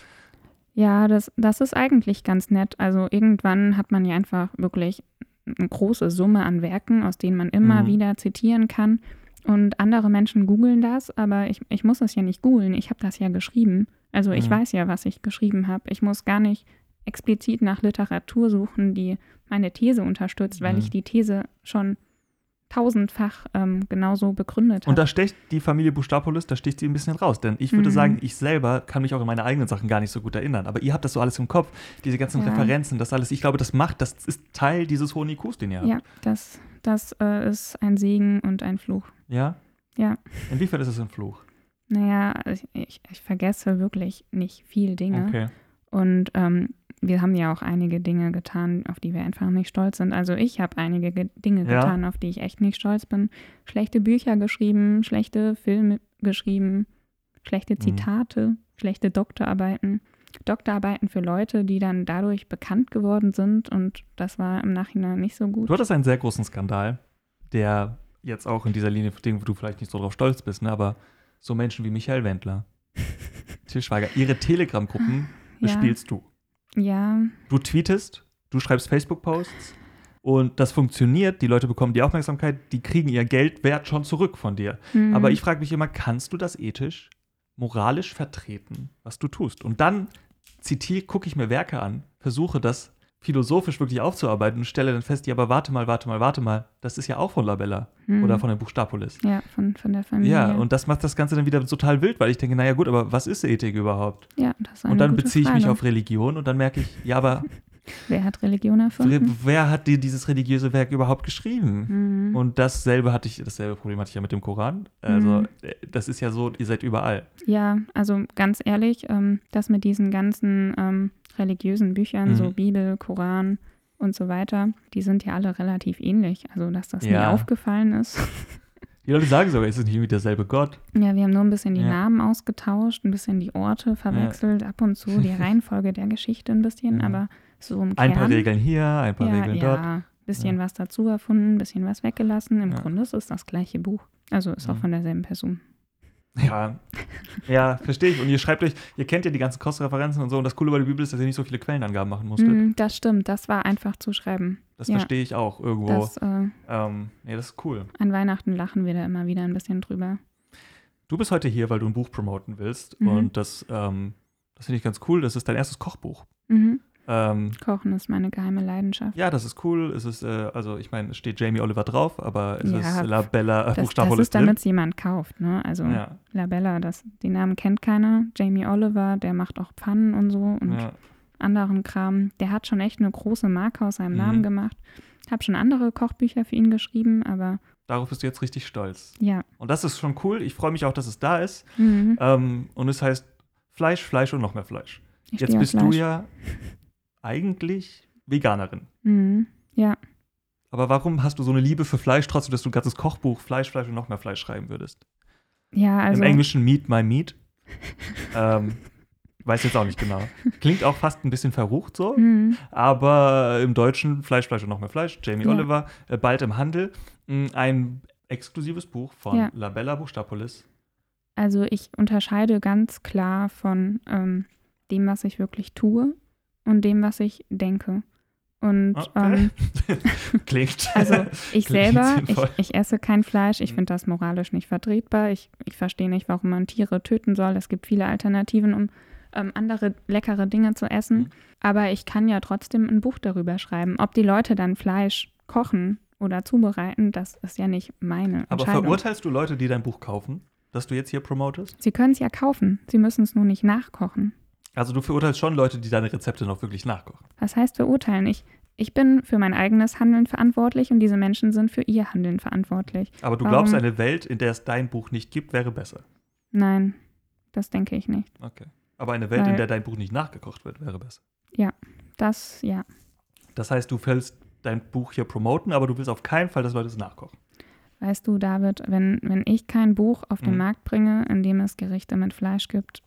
Ja, das, das ist eigentlich ganz nett. Also irgendwann hat man ja einfach wirklich eine große Summe an Werken, aus denen man immer Mhm. wieder zitieren kann. Und andere Menschen googeln das, aber ich, ich muss es ja nicht googeln. Ich habe das ja geschrieben. Also ich Mhm. weiß ja, was ich geschrieben habe. Ich muss gar nicht explizit nach Literatur suchen, die meine These unterstützt, weil Mhm. ich die These schon tausendfach ähm, genauso begründet Und habe. da stecht die Familie Bustapolis, da sticht sie ein bisschen raus. Denn ich würde Mhm. sagen, ich selber kann mich auch an meine eigenen Sachen gar nicht so gut erinnern. Aber ihr habt das so alles im Kopf, diese ganzen Ja. Referenzen, das alles. Ich glaube, das macht, das ist Teil dieses hohen IQs, den ihr habt. Ja, das, das äh, ist ein Segen und ein Fluch. Ja? Ja. Inwiefern ist es ein Fluch? Naja, ich, ich, ich vergesse wirklich nicht viel Dinge. Okay. Und ähm, wir haben ja auch einige Dinge getan, auf die wir einfach nicht stolz sind. Also ich habe einige ge Dinge Ja. getan, auf die ich echt nicht stolz bin. Schlechte Bücher geschrieben, schlechte Filme geschrieben, schlechte Mhm. Zitate, schlechte Doktorarbeiten. Doktorarbeiten für Leute, die dann dadurch bekannt geworden sind und das war im Nachhinein nicht so gut. Du hattest einen sehr großen Skandal, der jetzt auch in dieser Linie, denen du vielleicht nicht so drauf stolz bist, ne? aber so Menschen wie Michael Wendler, Til Schweiger, ihre Telegram-Gruppen Ja. bespielst du. Ja, Du tweetest, du schreibst Facebook-Posts und das funktioniert, die Leute bekommen die Aufmerksamkeit, die kriegen ihr Geldwert schon zurück von dir. mhm. Aber ich frage mich immer, kannst du das ethisch, moralisch vertreten, was du tust? Und dann zitiere, gucke ich mir Werke an, versuche das philosophisch wirklich aufzuarbeiten und stelle dann fest, ja, aber warte mal, warte mal, warte mal, das ist ja auch von Labella Mhm. oder von der Buchstapolis. Ja, von, von der Familie. Ja, und das macht das Ganze dann wieder total wild, weil ich denke, naja gut, aber was ist Ethik überhaupt? ja, das ist eine Und dann beziehe ich mich Frage. auf Religion und dann merke ich, ja, aber Wer hat Religion erfunden? wer hat dir dieses religiöse Werk überhaupt geschrieben? Mhm. Und dasselbe hatte ich, dasselbe Problem hatte ich ja mit dem Koran. Also, Mhm. äh, das ist ja so, ihr seid überall. Ja, also ganz ehrlich, ähm, das mit diesen ganzen ähm, religiösen Büchern, Mhm. so Bibel, Koran und so weiter, die sind ja alle relativ ähnlich. Also, dass das nie Ja. aufgefallen ist. Die Leute sagen sogar, ist es nicht irgendwie derselbe Gott? Ja, wir haben nur ein bisschen die Ja. Namen ausgetauscht, ein bisschen die Orte verwechselt, ab und zu die Reihenfolge der Geschichte ein bisschen, Ja. aber so im Ein Kern. paar Regeln hier, ein paar ja, Regeln dort. ja, bisschen was dazu erfunden, bisschen was weggelassen. Im Ja. Grunde ist es das gleiche Buch. Also ist auch Mhm. von derselben Person. Ja, ja, verstehe ich. Und ihr schreibt euch, ihr kennt ja die ganzen Kostreferenzen und so. Und das Coole bei der Bibel ist, dass ihr nicht so viele Quellenangaben machen musstet. Mm, das stimmt, das war einfach zu schreiben. Das ja. verstehe ich auch irgendwo. Das, äh, ähm, nee, das ist cool. an Weihnachten lachen wir da immer wieder ein bisschen drüber. Du bist heute hier, weil du ein Buch promoten willst. Mhm. Und das, ähm, das finde ich ganz cool. Das ist dein erstes Kochbuch. Mhm. Ähm, Kochen ist meine geheime Leidenschaft. ja, das ist cool. Es ist, äh, also ich meine, es steht Jamie Oliver drauf, aber es Ja, ist Labella äh, Das, das ist, damit es jemand kauft. Ne? Also. Ja, Labella, das, den Namen kennt keiner. Jamie Oliver, der macht auch Pfannen und so und ja. anderen Kram. Der hat schon echt eine große Marke aus seinem Mhm. Namen gemacht. Habe schon andere Kochbücher für ihn geschrieben, aber Darauf bist du jetzt richtig stolz. ja. Und das ist schon cool. Ich freue mich auch, dass es da ist. Mhm. Ähm, und es heißt Fleisch, Fleisch und noch mehr Fleisch. Ich Jetzt bist du Fleisch. ja eigentlich Veganerin. Mhm. Ja, Aber warum hast du so eine Liebe für Fleisch, trotzdem, dass du ein ganzes Kochbuch Fleisch, Fleisch und noch mehr Fleisch schreiben würdest? ja, also Im Englischen Meat My Meat. ähm, weiß jetzt auch nicht genau. Klingt auch fast ein bisschen verrucht so, Mhm. aber im Deutschen Fleisch, Fleisch und noch mehr Fleisch. Jamie Ja. Oliver, äh, bald im Handel. Mm, Ein exklusives Buch von Ja. Labella Buchstapolis. Also ich unterscheide ganz klar von ähm, dem, was ich wirklich tue und dem, was ich denke. Und Okay. ähm, Klingt. also ich Klingt selber, ich, ich esse kein Fleisch. Ich Mhm. finde das moralisch nicht vertretbar. Ich, ich verstehe nicht, warum man Tiere töten soll. Es gibt viele Alternativen, um ähm, andere leckere Dinge zu essen. Mhm. Aber ich kann ja trotzdem ein Buch darüber schreiben. Ob die Leute dann Fleisch kochen oder zubereiten, das ist ja nicht meine Aber verurteilst du Leute, die dein Buch kaufen, das du jetzt hier promotest? Sie können es ja kaufen. Sie müssen es nur nicht nachkochen. Also du verurteilst schon Leute, die deine Rezepte noch wirklich nachkochen. Was heißt verurteilen? Ich, ich bin für mein eigenes Handeln verantwortlich und diese Menschen sind für ihr Handeln verantwortlich. Aber du Warum? glaubst, eine Welt, in der es dein Buch nicht gibt, wäre besser. Nein, das denke ich nicht. Okay. Aber eine Welt, in Weil- der dein Buch nicht nachgekocht wird, wäre besser. Das, ja. Das heißt, du willst dein Buch hier promoten, aber du willst auf keinen Fall, dass Leute es nachkochen. Weißt du, David, wenn, wenn ich kein Buch auf den Mhm. Markt bringe, in dem es Gerichte mit Fleisch gibt,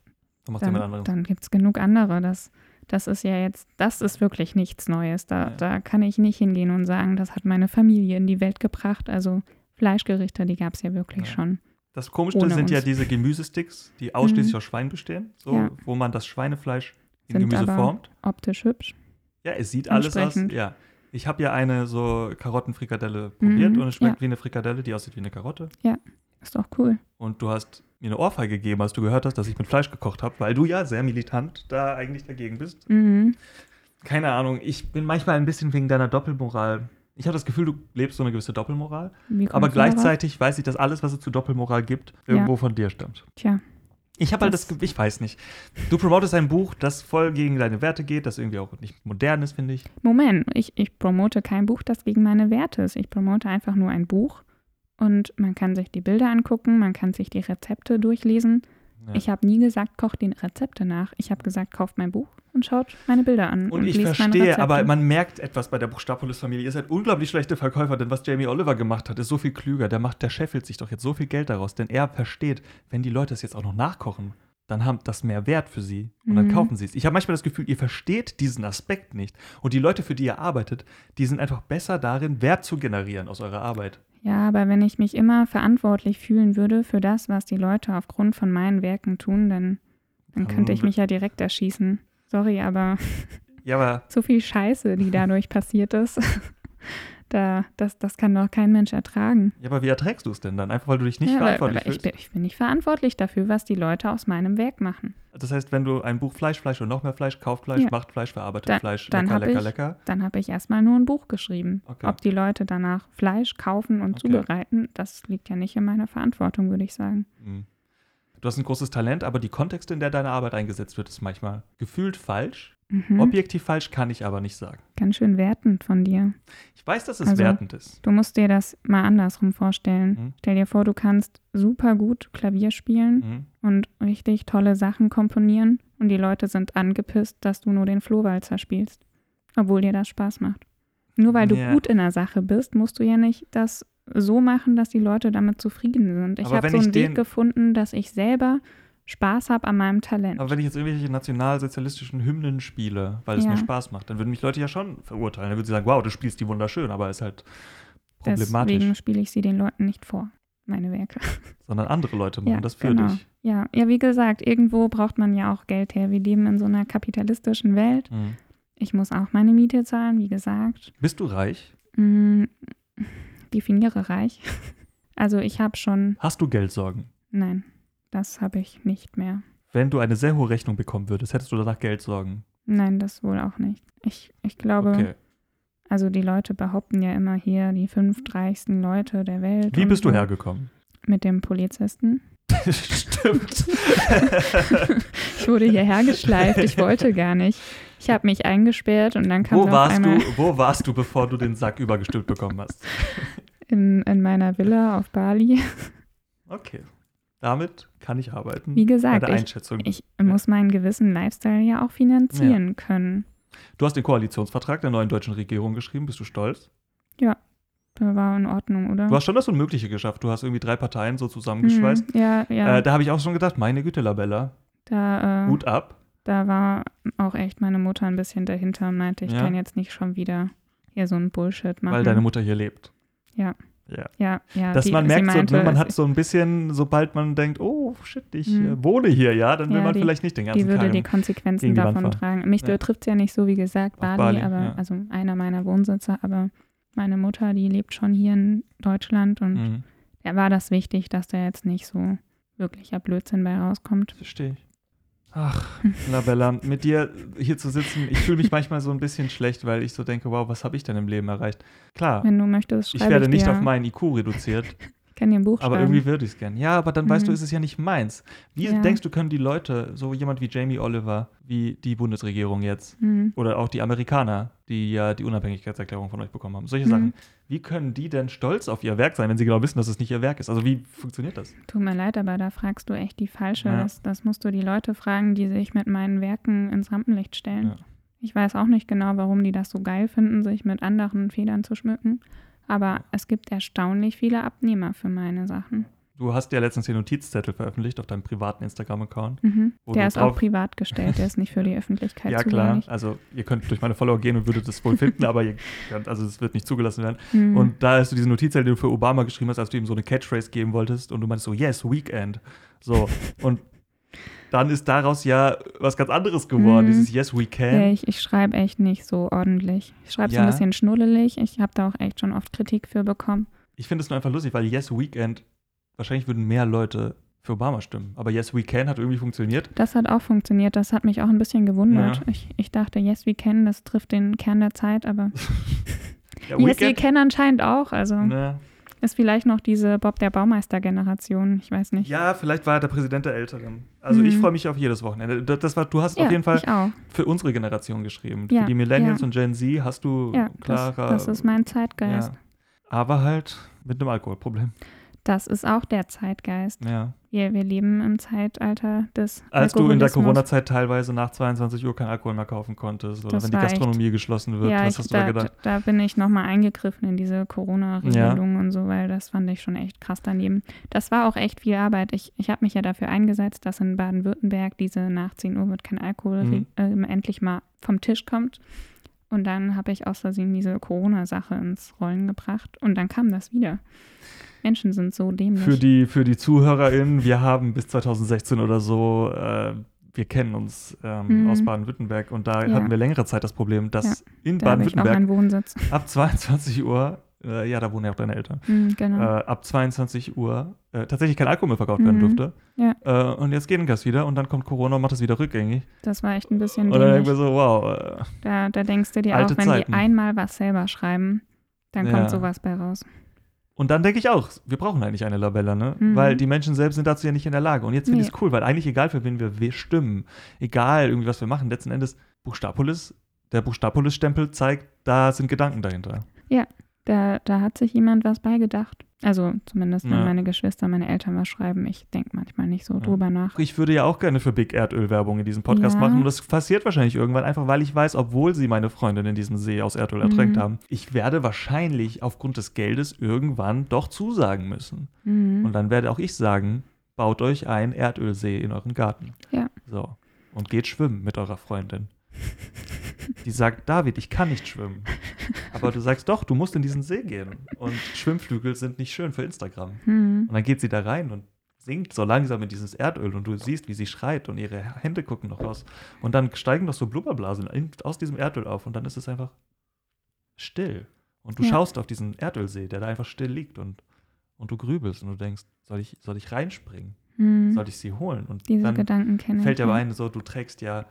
Dann macht jemand anderes. dann gibt es genug andere. Das, das ist ja jetzt, das ist wirklich nichts Neues. Da, Ja. da kann ich nicht hingehen und sagen, das hat meine Familie in die Welt gebracht. Also Fleischgerichte, die gab es ja wirklich Ja. schon. Das Komischste ohne sind ja uns. diese Gemüsesticks, die ausschließlich Mhm. aus Schwein bestehen, so, Ja. wo man das Schweinefleisch in Sind Gemüse formt. Optisch hübsch. Ja, es sieht alles aus. Ja. Ich habe ja eine so Karottenfrikadelle probiert Mhm, und es schmeckt ja. wie eine Frikadelle, die aussieht wie eine Karotte. Ist doch cool. Und du hast mir eine Ohrfeige gegeben, als du gehört hast, dass ich mit Fleisch gekocht habe, weil du ja sehr militant da eigentlich dagegen bist. Mhm. Keine Ahnung, ich bin manchmal ein bisschen wegen deiner Doppelmoral. Ich habe das Gefühl, du lebst so eine gewisse Doppelmoral, aber gleichzeitig weiß ich, dass alles, was es zu Doppelmoral gibt, irgendwo von dir stammt. Tja, Ich habe halt das, ich weiß nicht. Du promotest ein Buch, das voll gegen deine Werte geht, das irgendwie auch nicht modern ist, finde ich. Moment, ich, ich promote kein Buch, das gegen meine Werte ist. Ich promote einfach nur ein Buch und man kann sich die Bilder angucken, man kann sich die Rezepte durchlesen. Ja. Ich habe nie gesagt, kocht die Rezepte nach. Ich habe gesagt, kauft mein Buch und schaut meine Bilder an. Und ich liest meine verstehe, aber man merkt etwas bei der Buchstapolis-Familie. Ihr seid unglaublich schlechte Verkäufer, denn was Jamie Oliver gemacht hat, ist so viel klüger. Der macht, der scheffelt sich doch jetzt so viel Geld daraus, denn er versteht, wenn die Leute es jetzt auch noch nachkochen, dann haben das mehr Wert für sie und dann Mhm. kaufen sie es. Ich habe manchmal das Gefühl, ihr versteht diesen Aspekt nicht. Und die Leute, für die ihr arbeitet, die sind einfach besser darin, Wert zu generieren aus eurer Arbeit. Ja, aber wenn ich mich immer verantwortlich fühlen würde für das, was die Leute aufgrund von meinen Werken tun, dann, dann könnte ich mich ja direkt erschießen. Sorry, aber Ja, aber so viel Scheiße, die dadurch passiert ist, da, das, das kann doch kein Mensch ertragen. Ja, aber wie erträgst du es denn dann? Einfach weil du dich nicht ja, aber, verantwortlich aber ich, fühlst? bin, ich bin nicht verantwortlich dafür, was die Leute aus meinem Werk machen. Das heißt, wenn du ein Buch Fleisch, Fleisch und noch mehr Fleisch, kauft Fleisch, Ja. macht Fleisch, verarbeitet Da- Fleisch, dann lecker, lecker, ich- lecker. Dann habe ich erstmal nur ein Buch geschrieben. Okay. Ob die Leute danach Fleisch kaufen und Okay. zubereiten, das liegt ja nicht in meiner Verantwortung, würde ich sagen. Mhm. Du hast ein großes Talent, aber die Kontexte, in der deine Arbeit eingesetzt wird, ist manchmal gefühlt falsch. Mhm. Objektiv falsch kann ich aber nicht sagen. Ganz schön wertend von dir. Ich weiß, dass es Also- wertend ist. Du musst dir das mal andersrum vorstellen. Mhm. Stell dir vor, du kannst super gut Klavier spielen Mhm. und richtig tolle Sachen komponieren und die Leute sind angepisst, dass du nur den Flohwalzer spielst, obwohl dir das Spaß macht. Nur weil du Ja. gut in der Sache bist, musst du ja nicht das so machen, dass die Leute damit zufrieden sind. Ich habe so einen Weg den- gefunden, dass ich selber Spaß habe an meinem Talent. Aber wenn ich jetzt irgendwelche nationalsozialistischen Hymnen spiele, weil es Ja. mir Spaß macht, dann würden mich Leute ja schon verurteilen. Dann würden sie sagen, wow, du spielst die wunderschön, aber ist halt problematisch. Deswegen spiele ich sie den Leuten nicht vor, meine Werke. Sondern andere Leute machen Ja, das für genau. dich. Ja, ja, wie gesagt, irgendwo braucht man ja auch Geld her. Wir leben in so einer kapitalistischen Welt. Mhm. Ich muss auch meine Miete zahlen, wie gesagt. Bist du reich? Mm, definiere reich. Also ich habe schon, Hast du Geldsorgen? nein, das habe ich nicht mehr. Wenn du eine sehr hohe Rechnung bekommen würdest, hättest du danach Geldsorgen. Nein, das wohl auch nicht. Ich, ich glaube, Okay. also die Leute behaupten ja immer hier, die fünf reichsten Leute der Welt. Wie bist du hergekommen? Mit dem Polizisten. Stimmt. Ich wurde hierher geschleift, ich wollte gar nicht. Ich habe mich eingesperrt und dann kam wo, warst einmal du, wo warst du, bevor du den Sack übergestülpt bekommen hast? in, in meiner Villa auf Bali. Okay. Damit kann ich arbeiten. Wie gesagt, ich, ich muss meinen gewissen Lifestyle ja auch finanzieren können. Du hast den Koalitionsvertrag der neuen deutschen Regierung geschrieben. Bist du stolz? War in Ordnung, oder? Du hast schon das Unmögliche geschafft. Du hast irgendwie drei Parteien so zusammengeschweißt. Hm, ja, ja. Äh, da habe ich auch schon gedacht, meine Güte, Labella, da, äh, Hut ab. da war auch echt meine Mutter ein bisschen dahinter und meinte, ich Ja. kann jetzt nicht schon wieder hier so einen Bullshit machen. Weil deine Mutter hier lebt. Ja. Ja. ja, ja. Dass die, man merkt, so, meinte, ne, man hat so ein bisschen, sobald man denkt, oh shit, ich Mhm. äh, wohne hier, ja, dann will Ja, man die- vielleicht nicht den die ganzen würde Tag. die Konsequenzen die davon fahren. tragen. Mich Ja. betrifft es ja nicht so, wie gesagt, Bali, Bali, aber also einer meiner Wohnsitze, aber meine Mutter, die lebt schon hier in Deutschland und Mhm. da war das wichtig, dass da jetzt nicht so wirklicher Blödsinn bei rauskommt. Verstehe ich. Ach, Labella, mit dir hier zu sitzen, ich fühle mich manchmal so ein bisschen schlecht, weil ich so denke, wow, was habe ich denn im Leben erreicht? Klar, Wenn du möchtest, ich werde ich nicht auf meinen IQ reduziert, kann dir ein Buch aber schreiben. irgendwie würde ich es gern. Ja, aber dann weißt du, Mhm. ist es ja nicht meins. Wie Ja. denkst du, können die Leute, so jemand wie Jamie Oliver, wie die Bundesregierung jetzt, Hm. oder auch die Amerikaner, die ja die Unabhängigkeitserklärung von euch bekommen haben, solche Mhm. Sachen, wie können die denn stolz auf ihr Werk sein, wenn sie genau wissen, dass es nicht ihr Werk ist? Also wie funktioniert das? Tut mir leid, aber da fragst du echt die falsche. Ja. Das, das musst du die Leute fragen, die sich mit meinen Werken ins Rampenlicht stellen. Ja. Ich weiß auch nicht genau, warum die das so geil finden, sich mit anderen Federn zu schmücken. Aber es gibt erstaunlich viele Abnehmer für meine Sachen. Du hast ja letztens den Notizzettel veröffentlicht auf deinem privaten Instagram-Account. Mhm. Der ist auch privat gestellt, der ist nicht für die Öffentlichkeit Ja, klar. Also, ihr könnt durch meine Follower gehen und würdet es wohl finden, aber ihr könnt, also es wird nicht zugelassen werden. Mhm. Und da hast du diesen Notizzettel, den du für Obama geschrieben hast, als du ihm so eine Catchphrase geben wolltest und du meinst so, yes, Weekend. So. Und dann ist daraus ja was ganz anderes geworden, Mhm. dieses Yes, we ja, can. ich, ich schreibe echt nicht so ordentlich. Ich schreibe so Ja. ein bisschen schnuddelig. Ich habe da auch echt schon oft Kritik für bekommen. Ich finde es nur einfach lustig, weil Yes, Weekend, wahrscheinlich würden mehr Leute für Obama stimmen. Aber Yes, we can hat irgendwie funktioniert. Das hat auch funktioniert. Das hat mich auch ein bisschen gewundert. Ja. Ich, ich dachte, yes, we can, das trifft den Kern der Zeit, aber Ja, yes, we can anscheinend auch. Also Ne. Ist vielleicht noch diese Bob der Baumeister-Generation. Ich weiß nicht. Ja, vielleicht war er der Präsident der Älteren. Also Mhm. ich freue mich auf jedes Wochenende. Das, war, du hast Ja, auf jeden Fall für unsere Generation geschrieben. Ja, für die Millennials ja. und Gen Z hast du Ja, das, klarer. das ist mein Zeitgeist. Aber halt mit einem Alkoholproblem. Das ist auch der Zeitgeist. Ja. Wir, wir leben im Zeitalter des Als du in der. Corona-Zeit teilweise nach 22 Uhr kein Alkohol mehr kaufen konntest oder Das wenn die war echt- Gastronomie geschlossen wird, ja, was ich, hast du da da, gedacht? da bin ich nochmal eingegriffen in diese Corona-Regelungen und so, weil das fand ich schon echt krass daneben. Das war auch echt viel Arbeit. Ich, ich habe mich ja dafür eingesetzt, dass in Baden-Württemberg diese nach 10 Uhr wird kein Alkohol Mhm. ähm, endlich mal vom Tisch kommt. Und dann habe ich aus Versehen diese Corona-Sache ins Rollen gebracht und dann kam das wieder. Menschen sind so dämlich. Für die, für die ZuhörerInnen, wir haben bis 2016 oder so, äh, wir kennen uns ähm, Mhm. aus Baden-Württemberg und da Ja. hatten wir längere Zeit das Problem, dass in da Baden-Württemberg ab 22 Uhr, äh, ja, da wohnen ja auch deine Eltern, Mhm, genau. äh, ab 22 Uhr äh, tatsächlich kein Alkohol mehr verkauft werden Mhm. durfte. Ja. Äh, und jetzt geht das wieder und dann kommt Corona und macht das wieder rückgängig. das war echt ein bisschen Und dann wir so, wow, äh, Da, da denkst du dir auch, wenn Zeiten. die einmal was selber schreiben, dann Ja. kommt sowas bei raus. Und dann denke ich auch, wir brauchen eigentlich eine Labella, ne? Mhm. Weil die Menschen selbst sind dazu ja nicht in der Lage. Und jetzt finde ich Nee. es cool, weil eigentlich egal für wen wir stimmen, egal irgendwie was wir machen, letzten Endes Buchstapolis, der Buchstapolis-Stempel zeigt, da sind Gedanken dahinter. Da, da hat sich jemand was beigedacht. Also zumindest, wenn Ja. meine Geschwister, meine Eltern was schreiben. Ich denke manchmal nicht so Ja. drüber nach. Ich würde ja auch gerne für Big Erdöl Werbung in diesem Podcast Ja. machen und das passiert wahrscheinlich irgendwann einfach, weil ich weiß, obwohl sie meine Freundin in diesem See aus Erdöl ertränkt Mhm. haben, ich werde wahrscheinlich aufgrund des Geldes irgendwann doch zusagen müssen. Mhm. Und dann werde auch ich sagen, baut euch einen Erdölsee in euren Garten. Ja. So. Und geht schwimmen mit eurer Freundin. Die sagt, David, ich kann nicht schwimmen. Aber du sagst, doch, du musst in diesen See gehen. Und Schwimmflügel sind nicht schön für Instagram. Mhm. Und dann geht sie da rein und sinkt so langsam in dieses Erdöl und du siehst, wie sie schreit und ihre Hände gucken noch raus. Und dann steigen noch so Blubberblasen aus diesem Erdöl auf und dann ist es einfach still. Und du Ja. schaust auf diesen Erdölsee, der da einfach still liegt und, und du grübelst und du denkst, soll ich, soll ich reinspringen? Mhm. Soll ich sie holen? Und Diese dann Gedanken kenne fällt dir aber ein, so, du trägst ja,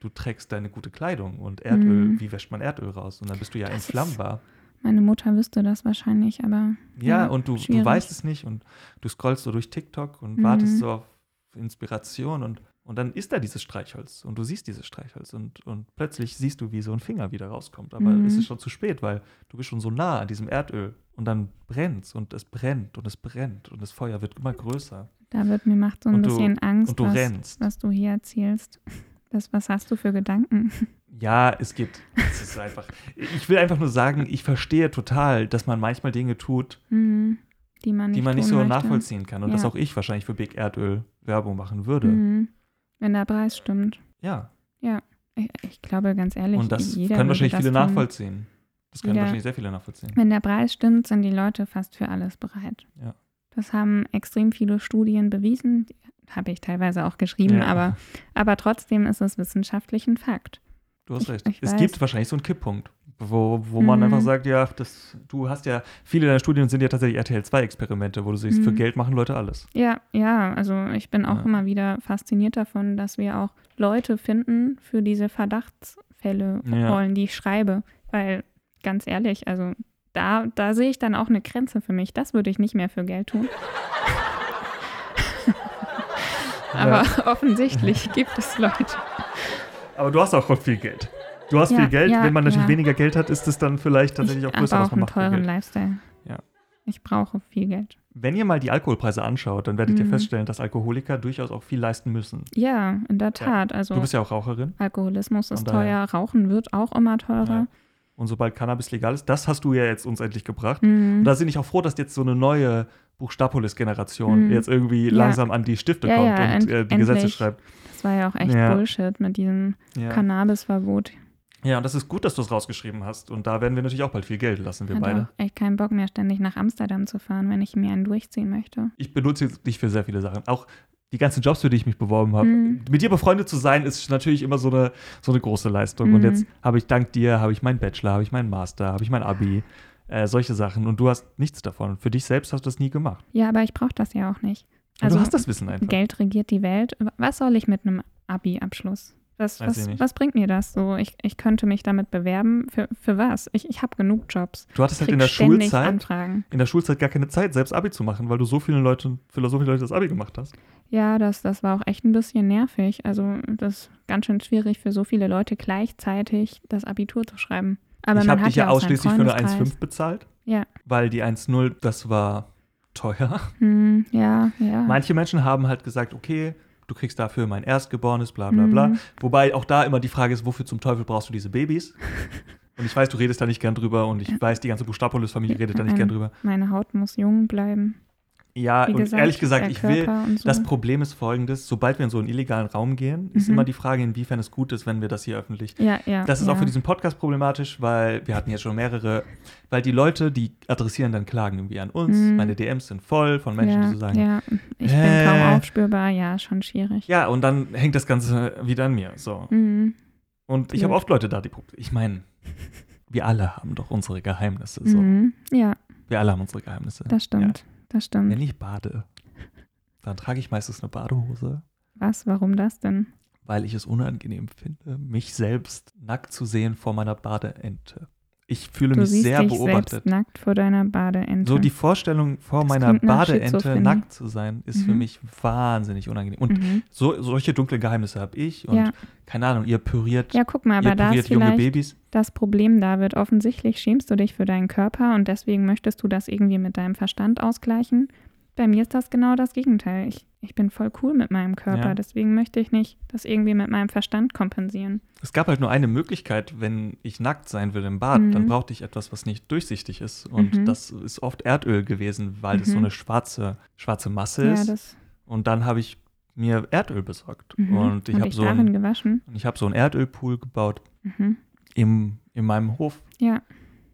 du trägst deine gute Kleidung und Erdöl, Mhm. wie wäscht man Erdöl raus? Und dann bist du ja Das entflammbar. Meine Mutter wüsste das wahrscheinlich, aber Ja, Ja, und du, du weißt es nicht und du scrollst so durch TikTok und Mhm. wartest so auf Inspiration und, und dann ist da dieses Streichholz und du siehst dieses Streichholz und, und plötzlich siehst du, wie so ein Finger wieder rauskommt. Aber Mhm. es ist schon zu spät, weil du bist schon so nah an diesem Erdöl und dann brennt und es brennt und es brennt und das Feuer wird immer größer da wird mir macht so ein Und du- bisschen Angst, und du was, rennst. was du hier erzählst. Das, was hast du für Gedanken? Ja, es gibt, es ist einfach, ich will einfach nur sagen, ich verstehe total, dass man manchmal Dinge tut, Mhm. Die man nicht, die man nicht so möchte. nachvollziehen kann und Ja. dass auch ich wahrscheinlich für Big Erdöl Werbung machen würde. Mhm. Wenn der Preis stimmt. Ja, Ich, ich glaube ganz ehrlich, und das können wahrscheinlich das viele tun. nachvollziehen. Das können Jeder- wahrscheinlich sehr viele nachvollziehen. Wenn der Preis stimmt, sind die Leute fast für alles bereit. Ja. Das haben extrem viele Studien bewiesen. Habe ich teilweise auch geschrieben, Ja. aber, aber trotzdem ist es wissenschaftlich ein Fakt. Du hast Ich- recht. ich es weiß. gibt wahrscheinlich so einen Kipppunkt, wo, wo man Mhm. einfach sagt, ja, das, du hast ja, viele deiner Studien sind ja tatsächlich RTL-2-Experimente, wo du siehst, für Mhm. Geld machen Leute alles. Ja, ja, also ich bin auch Ja. immer wieder fasziniert davon, dass wir auch Leute finden für diese Verdachtsfälle Ja. Rollen, die ich schreibe. Weil, ganz ehrlich, also da, da sehe ich dann auch eine Grenze für mich. Das würde ich nicht mehr für Geld tun. Aber offensichtlich gibt es Leute. Aber du hast auch viel Geld. Du hast Ja, viel Geld. ja, Wenn man natürlich ja. weniger Geld hat, ist es dann vielleicht tatsächlich auch ich größer, was man einen macht. für teuren Geld. Lifestyle. Ja. Ich brauche viel Geld. Wenn ihr mal die Alkoholpreise anschaut, dann werdet ihr Mhm. feststellen, dass Alkoholiker durchaus auch viel leisten müssen. Ja, in der Tat. Also Du bist ja auch Raucherin. Alkoholismus ist teuer, Rauchen wird auch immer Ja. teurer. Und sobald Cannabis legal ist, das hast du ja jetzt uns endlich gebracht. Mhm. Und da bin ich auch froh, dass jetzt so eine neue Buchstapolis-Generation Mhm. jetzt irgendwie Ja. langsam an die Stifte Ja, kommt ja, und äh, die Gesetze schreibt. Das war ja auch echt. Bullshit mit diesem. Cannabisverbot. ja, und das ist gut, dass du es rausgeschrieben hast. Und da werden wir natürlich auch bald viel Geld lassen, wir Ich beide. auch echt keinen Bock mehr, ständig nach Amsterdam zu fahren, wenn ich mir einen durchziehen möchte. Ich benutze dich für sehr viele Sachen. Auch die ganzen Jobs, für die ich mich beworben habe. Mhm. Mit dir befreundet zu sein, ist natürlich immer so eine, so eine große Leistung. Und Mhm. jetzt habe ich dank dir, habe ich meinen Bachelor, habe ich meinen Master, habe ich mein Abi, äh, solche Sachen. Und du hast nichts davon. Für dich selbst hast du das nie gemacht. Ja, aber ich brauche das ja auch nicht. Und Also du hast das Wissen einfach. Geld regiert die Welt. Was soll ich mit einem Abi-Abschluss? Was, was, was bringt mir das so? Ich, ich könnte mich damit bewerben. Für, für was? Ich, ich habe genug Jobs. Du hattest halt in der Schulzeit, Anfragen. in der Schulzeit gar keine Zeit, selbst Abi zu machen, weil du so viele Leute, für so viele Leute das Abi gemacht hast. Ja, das, das war auch echt ein bisschen nervig. Also das ist ganz schön schwierig für so viele Leute gleichzeitig das Abitur zu schreiben. Aber ich man habe hat dich ja ausschließlich für eine Freundeskreis. 1,5 bezahlt, Ja. weil die 1,0, das war teuer. Hm, ja, ja. Manche Menschen haben halt gesagt, okay, du kriegst dafür mein Erstgeborenes, bla bla bla. Mhm. Wobei auch da immer die Frage ist, wofür zum Teufel brauchst du diese Babys? Und ich weiß, du redest da nicht gern drüber und ich weiß, die ganze Bustapolis-Familie redet da nicht gern drüber. Meine Haut muss jung bleiben. Ja, Wie und gesagt, ehrlich gesagt, ich will, so. das Problem ist folgendes, sobald wir in so einen illegalen Raum gehen, ist Mhm. immer die Frage, inwiefern es gut ist, wenn wir das hier öffentlich Ja, ja. Das ist ja. auch für diesen Podcast problematisch, weil wir hatten jetzt schon mehrere, weil die Leute, die adressieren dann Klagen irgendwie an uns. Mhm. Meine DMs sind voll von Menschen, ja, die so sagen, ja. Ja, ich Äh. bin kaum aufspürbar. Ja, schon schwierig. und dann hängt das Ganze wieder an mir. So. Mhm. Und ich Ja. habe oft Leute da, die. Ich meine, wir alle haben doch unsere Geheimnisse. So. Mhm. Ja, Wir alle haben unsere Geheimnisse. das stimmt. Das stimmt. Wenn ich bade, dann trage ich meistens eine Badehose, Was? Warum das denn? weil ich es unangenehm finde, mich selbst nackt zu sehen vor meiner Badeente. Ich fühle Du mich sehr beobachtet. nackt vor deiner Badeente. So die Vorstellung, vor Das meiner Badeente nackt zu sein, ist für Mhm. mich wahnsinnig unangenehm. Und mhm. so, solche dunkle Geheimnisse habe ich. Und ja. keine Ahnung, ihr püriert, ja, guck mal, aber da püriert ist junge vielleicht Babys. das Problem, David. Offensichtlich schämst du dich für deinen Körper und deswegen möchtest du das irgendwie mit deinem Verstand ausgleichen. Bei mir ist das genau das Gegenteil. Ich, ich bin voll cool mit meinem Körper, Ja. deswegen möchte ich nicht das irgendwie mit meinem Verstand kompensieren. Es gab halt nur eine Möglichkeit, wenn ich nackt sein will im Bad, Mhm. dann brauchte ich etwas, was nicht durchsichtig ist. Und Mhm. das ist oft Erdöl gewesen, weil das so Mhm. eine schwarze, schwarze Masse Ja, ist. Und dann habe ich mir Erdöl besorgt. mhm. Und ich habe dich so, ein, ich hab so einen Erdölpool gebaut Mhm. im, in meinem Hof. Ja,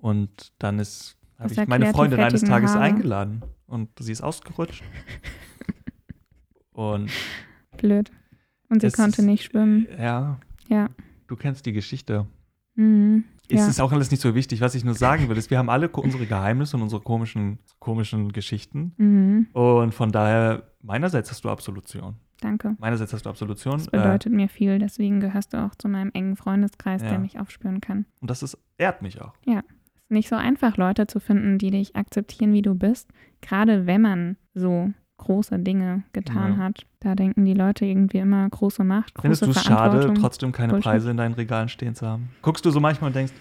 Und dann ist habe ich meine Freundin eines Tages Haare. eingeladen und sie ist ausgerutscht. und blöd. Und sie konnte nicht schwimmen. ja, Ja. du kennst die Geschichte. Mhm. Es Ja. ist auch alles nicht so wichtig. Was ich nur sagen will, ist, wir haben alle unsere Geheimnisse und unsere komischen, komischen Geschichten. Mhm. Und von daher, meinerseits hast du Absolution. Danke. Meinerseits hast du Absolution. Das Äh, bedeutet mir viel, deswegen gehörst du auch zu meinem engen Freundeskreis, Ja. der mich aufspüren kann. und das ist, ehrt mich auch. Ist nicht so einfach, Leute zu finden, die dich akzeptieren, wie du bist. Gerade wenn man so große Dinge getan Ja. hat. Da denken die Leute irgendwie immer große Macht, große Findest du es schade, trotzdem keine Bullshit. Preise in deinen Regalen stehen zu haben? Guckst du so manchmal und denkst,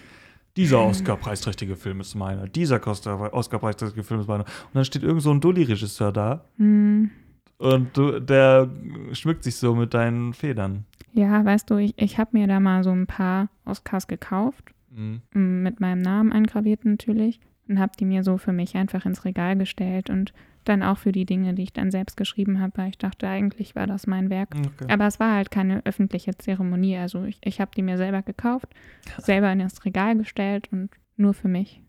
dieser Oscar-preisträchtige Film ist meiner, dieser Oscar-preisträchtige Film ist meiner. Und dann steht irgend so ein Dulli-Regisseur da Hm, und du, der schmückt sich so mit deinen Federn. ja, weißt du, ich, ich habe mir da mal so ein paar Oscars gekauft, Mhm. m, mit meinem Namen eingraviert natürlich, und habe die mir so für mich einfach ins Regal gestellt und dann auch für die Dinge, die ich dann selbst geschrieben habe, weil ich dachte, eigentlich war das mein Werk. Okay. Aber es war halt keine öffentliche Zeremonie. Also ich, ich habe die mir selber gekauft, selber in das Regal gestellt und nur für mich.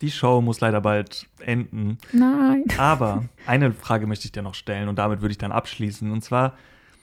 Die Show muss leider bald enden. Nein. Aber eine Frage möchte ich dir noch stellen und damit würde ich dann abschließen. Und zwar,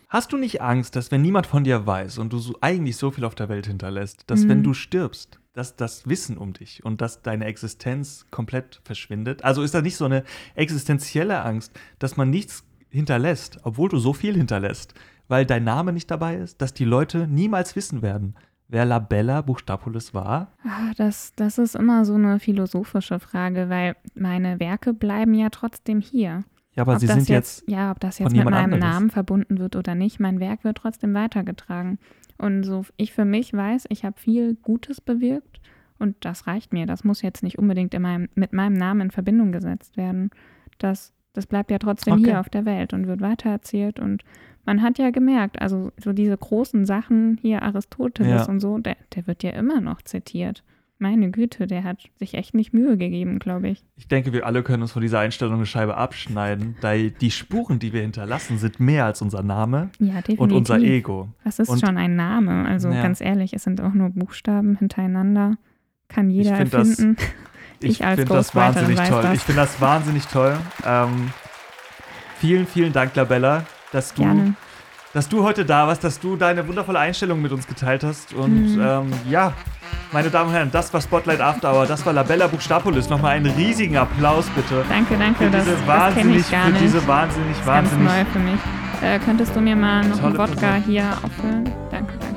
hast du nicht Angst, dass wenn niemand von dir weiß und du so eigentlich so viel auf der Welt hinterlässt, dass Mhm. wenn du stirbst, dass das Wissen um dich und dass deine Existenz komplett verschwindet? Also ist da nicht so eine existenzielle Angst, dass man nichts hinterlässt, obwohl du so viel hinterlässt, weil dein Name nicht dabei ist, dass die Leute niemals wissen werden, wer Labella Buchstapolis war? Ah, Das, das ist immer so eine philosophische Frage, weil meine Werke bleiben ja trotzdem hier. Ja, aber ob sie das sind jetzt ja, ob das jetzt mit meinem anderes. Namen verbunden wird oder nicht, mein Werk wird trotzdem weitergetragen. Und so ich für mich weiß, ich habe viel Gutes bewirkt und das reicht mir. Das muss jetzt nicht unbedingt in meinem, mit meinem Namen in Verbindung gesetzt werden. Das, das bleibt ja trotzdem Okay. hier auf der Welt und wird weitererzählt und man hat ja gemerkt, also so diese großen Sachen hier Aristoteles Ja. und so, der, der wird ja immer noch zitiert. Meine Güte, der hat sich echt nicht Mühe gegeben, glaube ich. Ich denke, wir alle können uns von dieser Einstellung eine Scheibe abschneiden, da die Spuren, die wir hinterlassen, sind mehr als unser Name Ja, definitiv. und unser Ego. Was ist Und- schon ein Name? Also Ja. ganz ehrlich, es sind auch nur Buchstaben hintereinander. Kann jeder das- erfinden. Ich, Ich als finde das wahnsinnig toll. das. Ich finde das wahnsinnig toll. Ähm, vielen, vielen Dank, Labella, dass du, Gerne. Dass du heute da warst, dass du deine wundervolle Einstellung mit uns geteilt hast. Und Mhm. ähm, ja, meine Damen und Herren, das war Spotlight After Hour, das war Labella Buchstapolis. Nochmal einen riesigen Applaus, bitte. Danke, danke. Für Das, diese das wahnsinnig, ich gar für nicht. diese wahnsinnig, das ist ganz wahnsinnig neu für mich. Äh, könntest du mir mal noch einen Wodka Person. hier auffüllen? Danke, danke.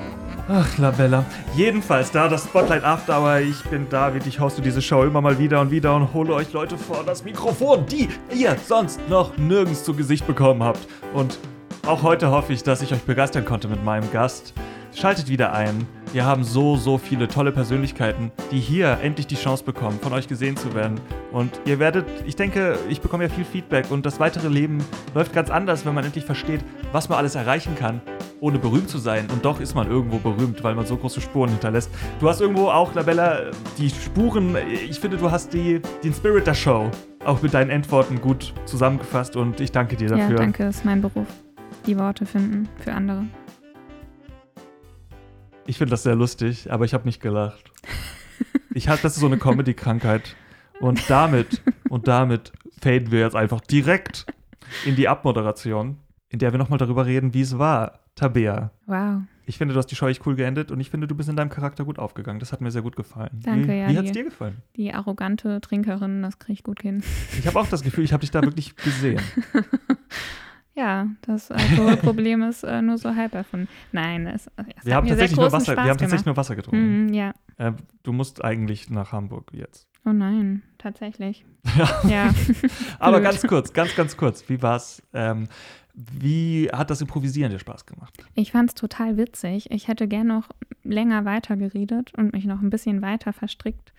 Ach, Labella. Jedenfalls, da das Spotlight After Hour, ich bin David, ich hoste diese Show immer mal wieder und wieder und hole euch Leute vor das Mikrofon, die ihr sonst noch nirgends zu Gesicht bekommen habt. Und auch heute hoffe ich, dass ich euch begeistern konnte mit meinem Gast. Schaltet wieder ein. Wir haben so, so viele tolle Persönlichkeiten, die hier endlich die Chance bekommen, von euch gesehen zu werden. Und ihr werdet, ich denke, ich bekomme ja viel Feedback und das weitere Leben läuft ganz anders, wenn man endlich versteht, was man alles erreichen kann, ohne berühmt zu sein. Und doch ist man irgendwo berühmt, weil man so große Spuren hinterlässt. Du hast irgendwo auch, Labella, die Spuren, ich finde, du hast die, den Spirit der Show auch mit deinen Endworten gut zusammengefasst und ich danke dir dafür. Ja, danke, das ist mein Beruf. Die Worte finden für andere. Ich finde das sehr lustig, aber ich habe nicht gelacht. Ich hab, das ist so eine Comedy-Krankheit. Und damit, und damit faden wir jetzt einfach direkt in die Abmoderation, in der wir nochmal darüber reden, wie es war, Tabea. Wow. Ich finde, du hast die echt cool geendet und ich finde, du bist in deinem Charakter gut aufgegangen. Das hat mir sehr gut gefallen. Danke, wie, ja, Wie hat es dir gefallen? Die arrogante Trinkerin, das kriege ich gut hin. Ich habe auch das Gefühl, ich habe dich da wirklich gesehen. Ja, das Alkoholproblem ist äh, nur so halb erfunden. Nein, es, es Wir haben tatsächlich nur Wasser, Spaß wir haben tatsächlich nur Wasser getrunken. Mhm, ja. Äh, du musst eigentlich nach Hamburg jetzt. Oh nein, tatsächlich. Ja. Ja. Aber ganz kurz, ganz, ganz kurz. Wie war's? Ähm, wie hat das Improvisieren dir Spaß gemacht? Ich fand es total witzig. Ich hätte gern noch länger weiter geredet und mich noch ein bisschen weiter verstrickt.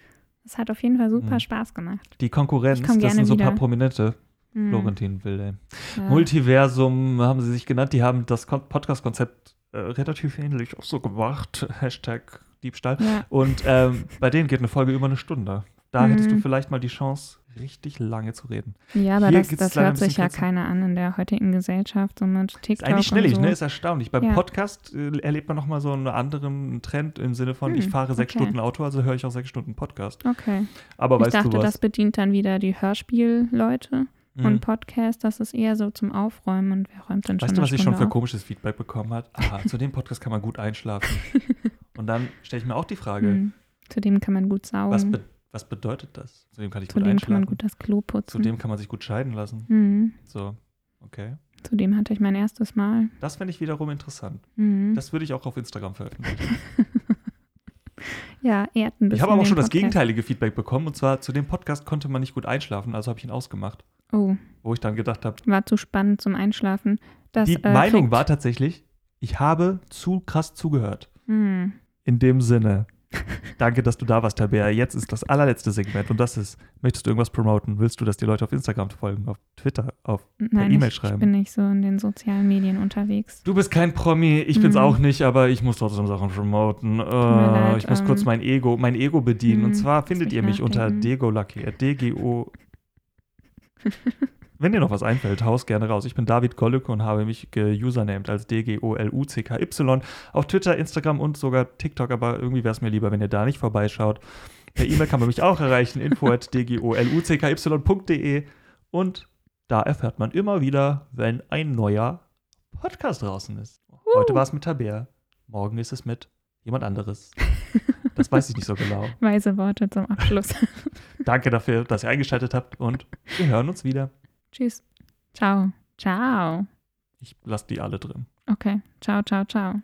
Es hat auf jeden Fall super Mhm. Spaß gemacht. Die Konkurrenz, das sind so ein paar. Prominente. Mhm. Florentin Wilde. Ja. Multiversum haben sie sich genannt. Die haben das Kon- Podcast-Konzept äh, relativ ähnlich auch so gemacht. Hashtag Diebstahl. Ja, Und ähm, bei denen geht eine Folge über eine Stunde. Da Mhm. hättest du vielleicht mal die Chance, richtig lange zu reden. ja aber Hier das, das hört sich ja keiner an in der heutigen Gesellschaft, so mit Ist TikTok eigentlich schnellig, so. ne? Ist erstaunlich. Beim Ja. Podcast äh, erlebt man nochmal so einen anderen Trend im Sinne von, Hm, ich fahre sechs okay. Stunden Auto, also höre ich auch sechs Stunden Podcast. Okay. Aber ich weißt dachte, du was? das bedient dann wieder die Hörspielleute Hm. und Podcast. Das ist eher so zum Aufräumen und wer räumt denn schon Weißt du, was ich schon für auf? komisches Feedback bekommen habe? Aha, zu dem Podcast kann man gut einschlafen. Und dann stelle ich mir auch die Frage, Hm. Zudem kann man gut saugen. was, be was bedeutet das? Zu dem kann ich gut Zudem kann man einschlafen. gut das Klo Zu putzen. dem kann man sich gut scheiden lassen. Mhm. So, okay. Zudem hatte ich mein erstes Mal. Das fände ich wiederum interessant. Mhm. Das würde ich auch auf Instagram veröffentlichen. ja, ehrt ein bisschen. Ich habe aber auch schon das Podcast. gegenteilige Feedback bekommen. Und zwar zu dem Podcast konnte man nicht gut einschlafen, also habe ich ihn ausgemacht. Oh, Wo ich dann gedacht habe, war zu spannend zum Einschlafen. Das, die äh, Meinung kriegt- war tatsächlich, ich habe zu krass zugehört. Hm. In dem Sinne, danke, dass du da warst, Tabea. Jetzt ist das allerletzte Segment und das ist, möchtest du irgendwas promoten? Willst du, dass die Leute auf Instagram folgen, auf Twitter, auf Nein, E-Mail ich, schreiben. ich bin nicht so in den sozialen Medien unterwegs. Du bist kein Promi, ich bin's Mhm. auch nicht, aber ich muss trotzdem Sachen promoten. Äh, leid, ich muss kurz ähm, mein Ego, mein Ego bedienen. Und mhm, zwar findet ihr mich unter nachdenken. degolucky, äh, D-G-O. Wenn dir noch was einfällt, haus gerne raus. Ich bin David Gollucke und habe mich geusernamed als D-G-O-L-U-C-K-Y auf Twitter, Instagram und sogar TikTok, aber irgendwie wäre es mir lieber, wenn ihr da nicht vorbeischaut. Per E-Mail kann man mich auch erreichen, info at dgolucky.de und da erfährt man immer wieder, wenn ein neuer Podcast draußen ist. Heute war es mit Tabea, morgen ist es mit jemand anderes. Das weiß ich nicht so genau. Weise Worte zum Abschluss. Danke dafür, dass ihr eingeschaltet habt und wir hören uns wieder. Tschüss. Ciao. Ciao. Ich lasse die alle drin. Okay. Ciao, ciao, ciao.